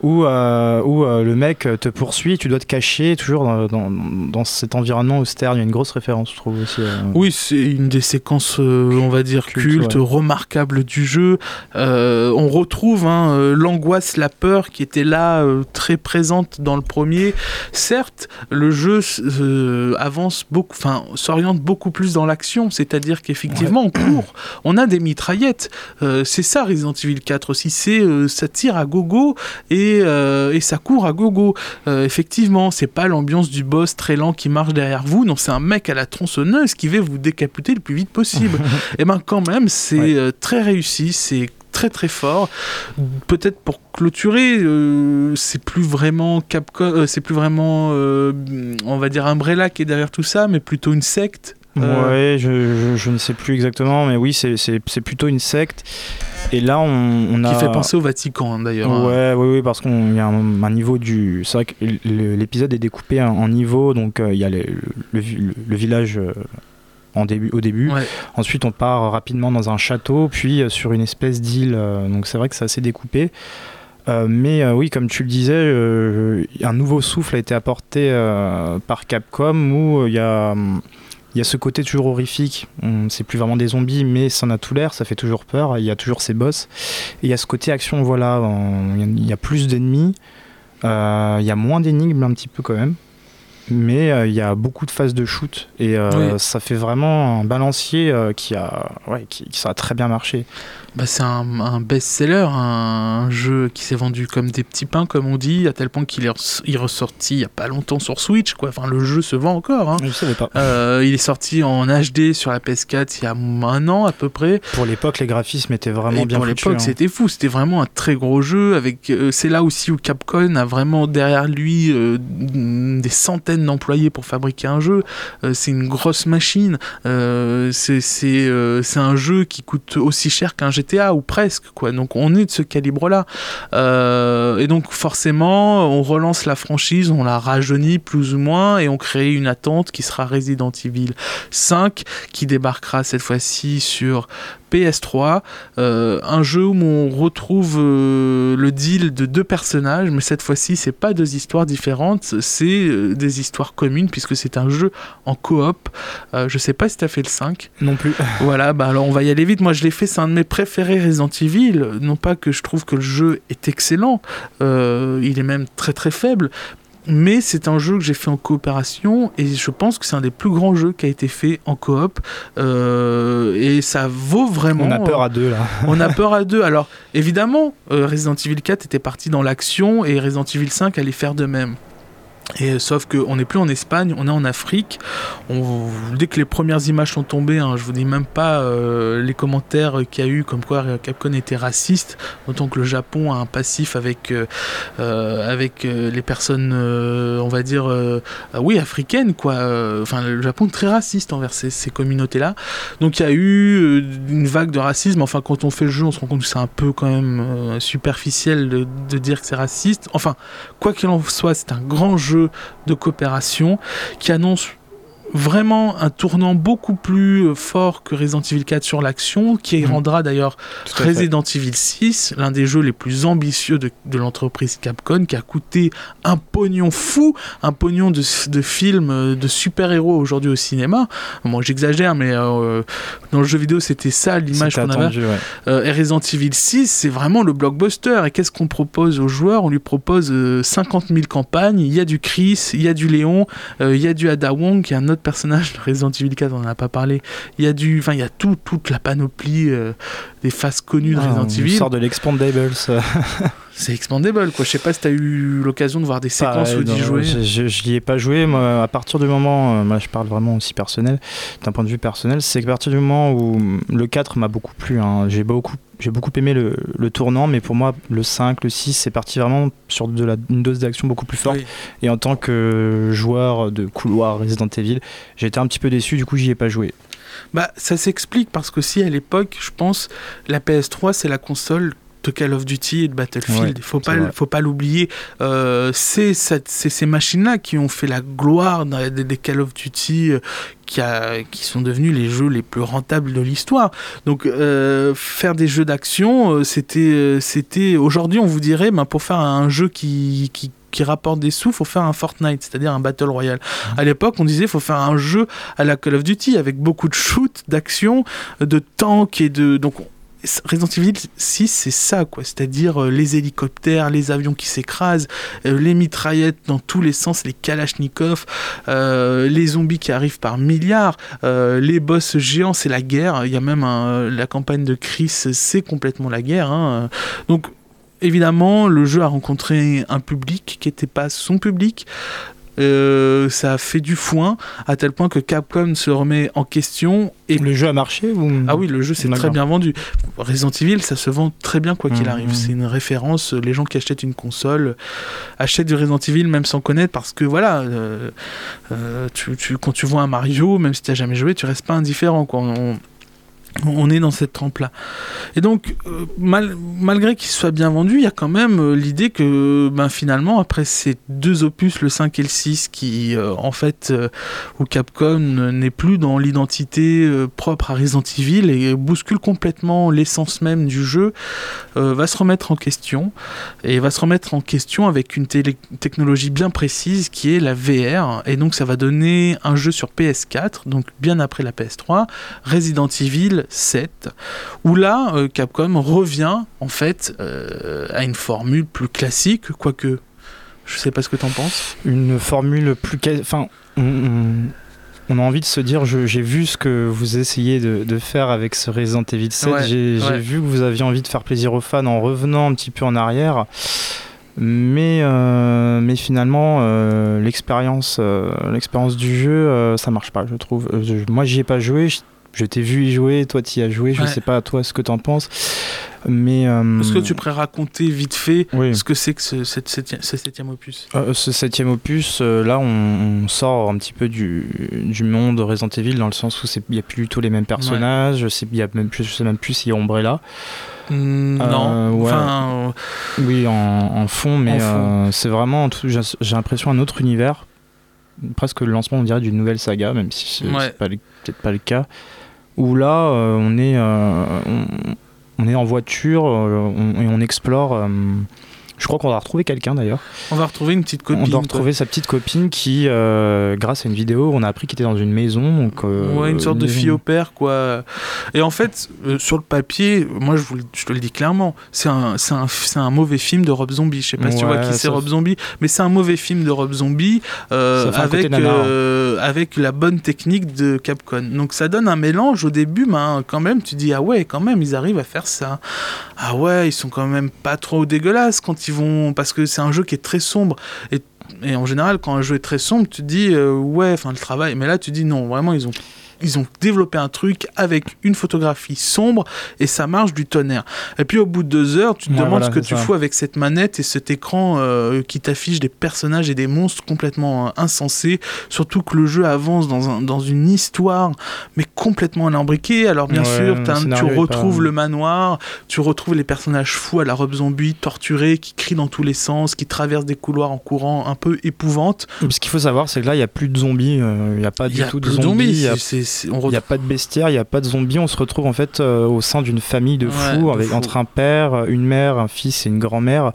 où, euh, où euh, le mec te poursuit, tu dois te cacher toujours dans, dans, cet environnement austère. Il y a une grosse référence, je trouve aussi. Euh. Oui, c'est une des séquences, on va dire, cultes, remarquables du jeu. on retrouve hein, l'angoisse, la peur qui était là, très présente dans le premier. Certes, le jeu avance beaucoup, enfin, s'oriente beaucoup plus dans l'action, c'est-à-dire qu'effectivement, on court, on a des mitraillettes. c'est ça Resident Evil 4 aussi, c'est ça tire à gogo et et, et ça court à gogo. effectivement, c'est pas l'ambiance du boss très lent qui marche derrière vous, non, c'est un mec à la tronçonneuse qui va vous décaputer le plus vite possible. et ben quand même, c'est très réussi, c'est très très fort. Peut-être pour clôturer, euh, c'est plus vraiment Capcom, euh, c'est plus vraiment, euh, on va dire Umbrella qui est derrière tout ça, mais plutôt une secte. Ouais, je, je, ne sais plus exactement, mais oui, c'est plutôt une secte. Et là, on, a. Qui fait penser au Vatican, d'ailleurs. Hein. Ouais, oui, oui, parce qu'il y a un, niveau du. C'est vrai que l'épisode est découpé en, niveaux, donc il y a le, le, village en début, au début. Ensuite, on part rapidement dans un château, puis euh, sur une espèce d'île. Euh, donc c'est vrai que c'est assez découpé. Euh, mais oui, comme tu le disais, un nouveau souffle a été apporté par Capcom où il y a, y a ce côté toujours horrifique. C'est plus vraiment des zombies, mais ça en a tout l'air, ça fait toujours peur. Il y a toujours ces boss. Et il y a ce côté action, voilà. Il y, a plus d'ennemis. Il y a moins d'énigmes un petit peu quand même mais euh, il y a beaucoup de phases de shoot et euh, ça fait vraiment un balancier euh, qui a ouais, qui, qui, ça a très bien marché bah, c'est un, best-seller, un, jeu qui s'est vendu comme des petits pains, comme on dit, à tel point qu'il est, ressorti il n'y a pas longtemps sur Switch. Quoi. Enfin, le jeu se vend encore. Hein. Je savais pas. Euh, il est sorti en HD sur la PS4 il y a un an à peu près. Pour l'époque, les graphismes étaient vraiment bien Pour l'époque, hein. c'était fou. C'était vraiment un très gros jeu. Avec, euh, c'est là aussi où Capcom a vraiment derrière lui euh, des centaines d'employés pour fabriquer un jeu. c'est une grosse machine. c'est un jeu qui coûte aussi cher qu'un GTA ou presque quoi. Donc on est de ce calibre là. Euh, et donc forcément on relance la franchise, on la rajeunit plus ou moins et on crée une attente qui sera Resident Evil 5 qui débarquera cette fois-ci sur PS3, euh, un jeu où on retrouve euh, le deal de deux personnages, mais cette fois-ci, c'est pas deux histoires différentes, c'est euh, des histoires communes puisque c'est un jeu en coop. je sais pas si tu as fait le 5. Non plus. voilà, bah alors on va y aller vite. Moi, je l'ai fait, c'est un de mes préférés Resident Evil. Non pas que je trouve que le jeu est excellent, il est même très très faible, mais c'est un jeu que j'ai fait en coopération et je pense que c'est un des plus grands jeux qui a été fait en coop euh, et ça vaut vraiment. On a peur à deux là. on a peur à deux. Alors évidemment, euh, Resident Evil 4 était parti dans l'action et Resident Evil 5 allait faire de même. Et sauf qu'on n'est plus en Espagne, on est en Afrique. Dès que les premières images sont tombées, hein, je vous dis même pas euh, les commentaires qu'il y a eu comme quoi Capcom était raciste, autant que le Japon a un passif avec, euh, euh, avec les personnes, on va dire, oui, africaines, quoi. Enfin, le Japon est très raciste envers ces, ces communautés-là. Donc il y a eu une vague de racisme. Enfin, quand on fait le jeu, on se rend compte que c'est un peu quand même superficiel de, de dire que c'est raciste. Enfin, quoi qu'il en soit, c'est un grand jeu de coopération qui annonce vraiment un tournant beaucoup plus euh, fort que Resident Evil 4 sur l'action, qui mhm. rendra d'ailleurs Resident Evil 6 l'un des jeux les plus ambitieux de, l'entreprise Capcom, qui a coûté un pognon fou, un pognon de, de film euh, de super-héros aujourd'hui au cinéma. Moi j'exagère, mais euh, dans le jeu vidéo c'était ça l'image qu'on avait. et Resident Evil 6 c'est vraiment le blockbuster. Et qu'est-ce qu'on propose aux joueurs? On lui propose 50 000 campagnes, il y a du Chris, il y a du Léon, il y a du Ada Wong, qui est un autre personnage de Resident Evil 4, on n'en a pas parlé. Il y a du, enfin, il y a tout, toute la panoplie euh, des faces connues de ah, Resident Evil. sort de l'Expandables. c'est expandable quoi. Je sais pas si tu as eu l'occasion de voir des séquences ou d'y jouer. Je, je, n'y ai pas joué. Moi, à partir du moment, euh, moi je parle vraiment aussi personnel, d'un point de vue personnel, c'est qu'à partir du moment où le 4 m'a beaucoup plu, hein, j'ai beaucoup, j'ai beaucoup aimé le, le, tournant, mais pour moi, le 5, le 6, c'est parti vraiment sur de la, une dose d'action beaucoup plus forte. Et en tant que joueur de couloir Resident Evil, j'ai été un petit peu déçu, du coup, j'y ai pas joué. Bah, ça s'explique parce que si à l'époque, je pense, la PS3, c'est la console de Call of Duty et de Battlefield. Il faut pas, faut pas l'oublier. Euh, c'est ces machines-là qui ont fait la gloire des, Call of Duty. Euh, qui, a, qui, sont devenus les jeux les plus rentables de l'histoire. Donc euh, faire des jeux d'action, c'était, c'était aujourd'hui on vous dirait, ben, pour faire un jeu qui, qui qui rapporte des sous, faut faire un Fortnite, c'est-à-dire un Battle Royale. Mmh. À l'époque, on disait faut faire un jeu à la Call of Duty avec beaucoup de shoot, d'action, de tanks et de donc Resident Evil 6, c'est ça, quoi. C'est-à-dire euh, les hélicoptères, les avions qui s'écrasent, euh, les mitraillettes dans tous les sens, les kalachnikovs, euh, les zombies qui arrivent par milliards, les boss géants, c'est la guerre. Il y a même la campagne de Chris, c'est complètement la guerre. Hein. Donc, évidemment, le jeu a rencontré un public qui n'était pas son public. Euh, ça a fait du foin à tel point que Capcom se remet en question et le jeu a marché ou... ah oui le jeu s'est très bien vendu. Resident Evil ça se vend très bien quoi qu'il Mmh, arrive. mmh. c'est une référence les gens qui achètent une console achètent du Resident Evil même sans connaître parce que voilà euh, euh, tu, tu- quand tu vois un Mario même si tu n'as jamais joué tu restes pas indifférent quoi. On, on est dans cette trempe là et donc euh, mal- malgré qu'il soit bien vendu il y a quand même euh, l'idée que ben, finalement après ces deux opus le 5 et le 6 qui euh, en fait euh, où Capcom n'est plus dans l'identité propre à Resident Evil et bouscule complètement l'essence même du jeu, va se remettre en question et va se remettre en question avec une technologie bien précise qui est la VR et donc ça va donner un jeu sur PS4 donc bien après la PS3 Resident Evil 7 où là euh, Capcom revient en fait euh, à une formule plus classique quoique je sais pas ce que t'en penses Une formule plus... Enfin, on, a envie de se dire, j'ai vu ce que vous essayez de, de faire avec ce Resident Evil 7, Ouais, j'ai ouais. vu que vous aviez envie de faire plaisir aux fans en revenant un petit peu en arrière. Mais, euh, mais finalement, euh, l'expérience euh, l'expérience du jeu, ça marche pas, je trouve. Moi, j'y ai pas joué. Je, t'ai vu y jouer, toi, t'y as joué. Je Ouais. sais pas, toi, ce que t'en penses. Mais. euh, Est-ce que tu pourrais raconter vite fait oui. ce que c'est que ce, cette septième, ce septième opus? Euh, ce septième opus, euh, là, on, on sort un petit peu du, du monde Resident Evil dans le sens où il n'y a plus du tout les mêmes personnages. Je y plus, je sais même plus s'il y a Umbrella. Mm, Euh, Non. ouais. Enfin, euh, Oui, en, en fond, mais euh, c'est vraiment, j'ai l'impression, un autre univers. Presque le lancement, on dirait, d'une nouvelle saga, même si c'est Ouais. peut-être pas le cas. Où là, euh, on, est, euh, on, est en voiture euh, et on explore. Je crois qu'on va retrouver quelqu'un d'ailleurs. on va retrouver une petite copine. on doit retrouver sa petite copine qui, euh, grâce à une vidéo, on a appris qu'il était dans une maison. Donc, euh, Ouais, une sorte de fille au père, quoi. Et en fait, euh, sur le papier, moi, je, vous le- je te le dis clairement, c'est un, mauvais film de Rob Zombie. Je sais pas si tu vois qui c'est Rob Zombie, mais c'est un mauvais film de Rob Zombie côté avec, la bonne technique de Capcom. Donc ça donne un mélange au début, mais hein, quand même, tu dis, ah ouais, quand même, ils arrivent à faire ça. Ah ouais, ils sont quand même pas trop dégueulasses quand ils vont. Parce que c'est un jeu qui est très sombre. Et en général, quand un jeu est très sombre, tu dis euh, ouais, enfin le travail. Mais là, tu dis non, vraiment, ils ont ils ont développé un truc avec une photographie sombre et ça marche du tonnerre. Et puis au bout de deux heures, tu te Ouais, demandes voilà, ce que tu ça. fous avec cette manette et cet écran euh, qui t'affiche des personnages et des monstres complètement euh, insensés. Surtout que le jeu avance dans, un, dans une histoire, mais complètement alambriquée. Alors bien Ouais, sûr, un- tu retrouves pas- le manoir, tu retrouves les personnages fous à la robe zombie, torturés, qui crient dans tous les sens, qui traversent des couloirs en courant un peu épouvantes. Ce qu'il faut savoir, c'est que là, il n'y a plus de zombies. euh, Il n'y a pas du y a tout de plus de zombies. N'y a, c'est- on il y a pas de bestiaire, il n'y a pas de zombies. On se retrouve en fait euh, au sein d'une famille de fous, avec, entre un père, une mère, un fils et une grand-mère.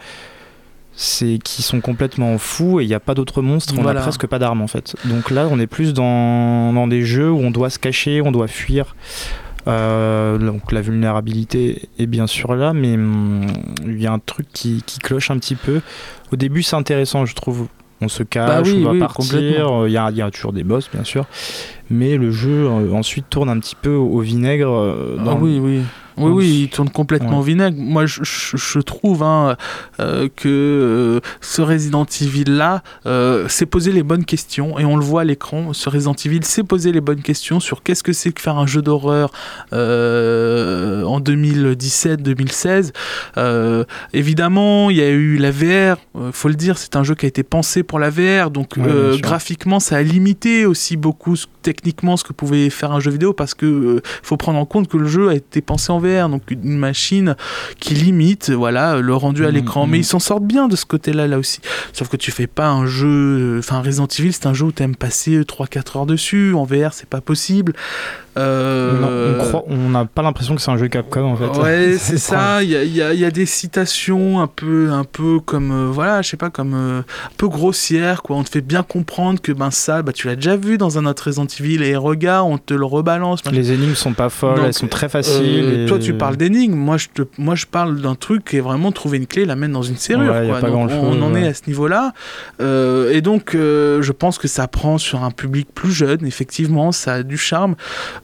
C'est qui sont complètement fous et il n'y a pas d'autres monstres. On Voilà. n'a presque pas d'armes en fait. Donc là, on est plus dans, dans des jeux où on doit se cacher, on doit fuir. Euh, donc la vulnérabilité est bien sûr là, mais hum, il y a un truc qui, qui cloche un petit peu. Au début, c'est intéressant, je trouve. On se cache, Bah oui, on va oui, partir. y il y a toujours des boss, bien sûr. Mais le jeu euh, ensuite tourne un petit peu au vinaigre. euh, Ah oui, oui. Oui, oui, il tourne complètement Ouais. au vinaigre. Moi, je, je- je trouve hein, euh, que euh, ce Resident Evil-là euh, s'est posé les bonnes questions, et on le voit à l'écran, ce Resident Evil s'est posé les bonnes questions sur qu'est-ce que c'est que faire un jeu d'horreur en 2017-2016. Euh, évidemment, il y a eu la VR, euh, faut le dire, c'est un jeu qui a été pensé pour la VR, donc Ouais, graphiquement, ça a limité aussi beaucoup ce- techniquement ce que pouvait faire un jeu vidéo, parce que euh, faut prendre en compte que le jeu a été pensé en VR, donc une machine qui limite voilà le rendu à Mhm, l'écran. mhm. Mais ils s'en sortent bien de ce côté-là là aussi. Sauf que tu fais pas un jeu, enfin Resident Evil, c'est un jeu où tu aimes passer 3-4 heures dessus. En VR, c'est pas possible. Euh, Non, on croit- on n'a pas l'impression que c'est un jeu Capcom en fait. Ouais, c'est ça. Il y a, y a- y a des citations un peu, un peu comme, euh, voilà, je sais pas, comme euh, un peu grossières, quoi. On te fait bien comprendre que ben ça, bah, tu l'as déjà vu dans un autre Resident Evil et regarde, on te le rebalance. Les énigmes sont pas folles, Donc, elles sont très faciles. Euh, et- Toi, tu parles d'énigmes. Moi, je te, moi, je parle d'un truc qui est vraiment trouver une clé, la mettre dans une serrure. Ouais, quoi. Donc, on en ouais. est à ce niveau-là. Euh, et donc, euh, je pense que ça prend sur un public plus jeune. Effectivement, ça a du charme.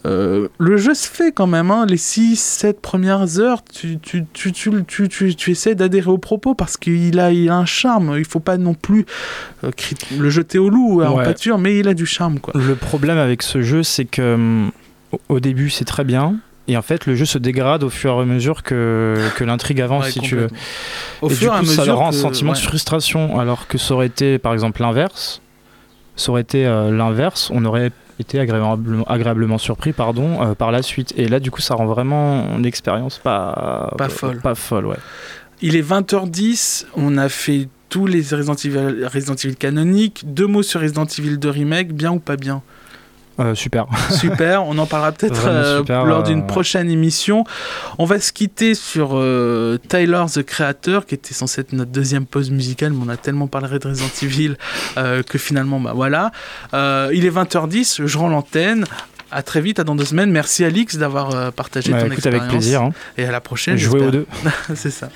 Le jeu se fait quand même. hein. Les 6-7 premières heures, tu, tu, tu, tu, tu, essaies d'adhérer au propos parce qu'il a, il a un charme. Il faut pas non plus le jeter au loup en Ouais. pâture, mais il a du charme. Quoi. Le problème avec ce jeu, c'est que hum, au- début, c'est très bien. Et en fait, le jeu se dégrade au fur et à mesure que, que l'intrigue avance, Ouais, si tu veux. Au et fur du et à coup, mesure. ça rend un sentiment ouais. de frustration, alors que ça aurait été, par exemple, l'inverse. Ça aurait été euh, l'inverse, on aurait été agréablement, agréablement surpris pardon, euh, par la suite. Et là, du coup, ça rend vraiment l'expérience pas, Pas folle. Pas folle, ouais. Il est 20h10, on a fait tous les Resident Evil, Resident Evil canoniques. Deux mots sur Resident Evil 2 Remake, bien ou pas bien? Euh, super. Super, on en parlera peut-être euh, lors euh, d'une ouais. prochaine émission. On va se quitter sur euh, Tyler the Creator, qui était censé être notre deuxième pause musicale, mais on a tellement parlé de Resident Evil euh, que finalement, bah voilà. Euh, il est 20h10, je rends l'antenne. À très vite, à dans deux semaines. Merci Alix d'avoir euh, partagé Bah, ton écoute, expérience. avec plaisir. hein. Et à la prochaine. Jouer aux deux. C'est ça.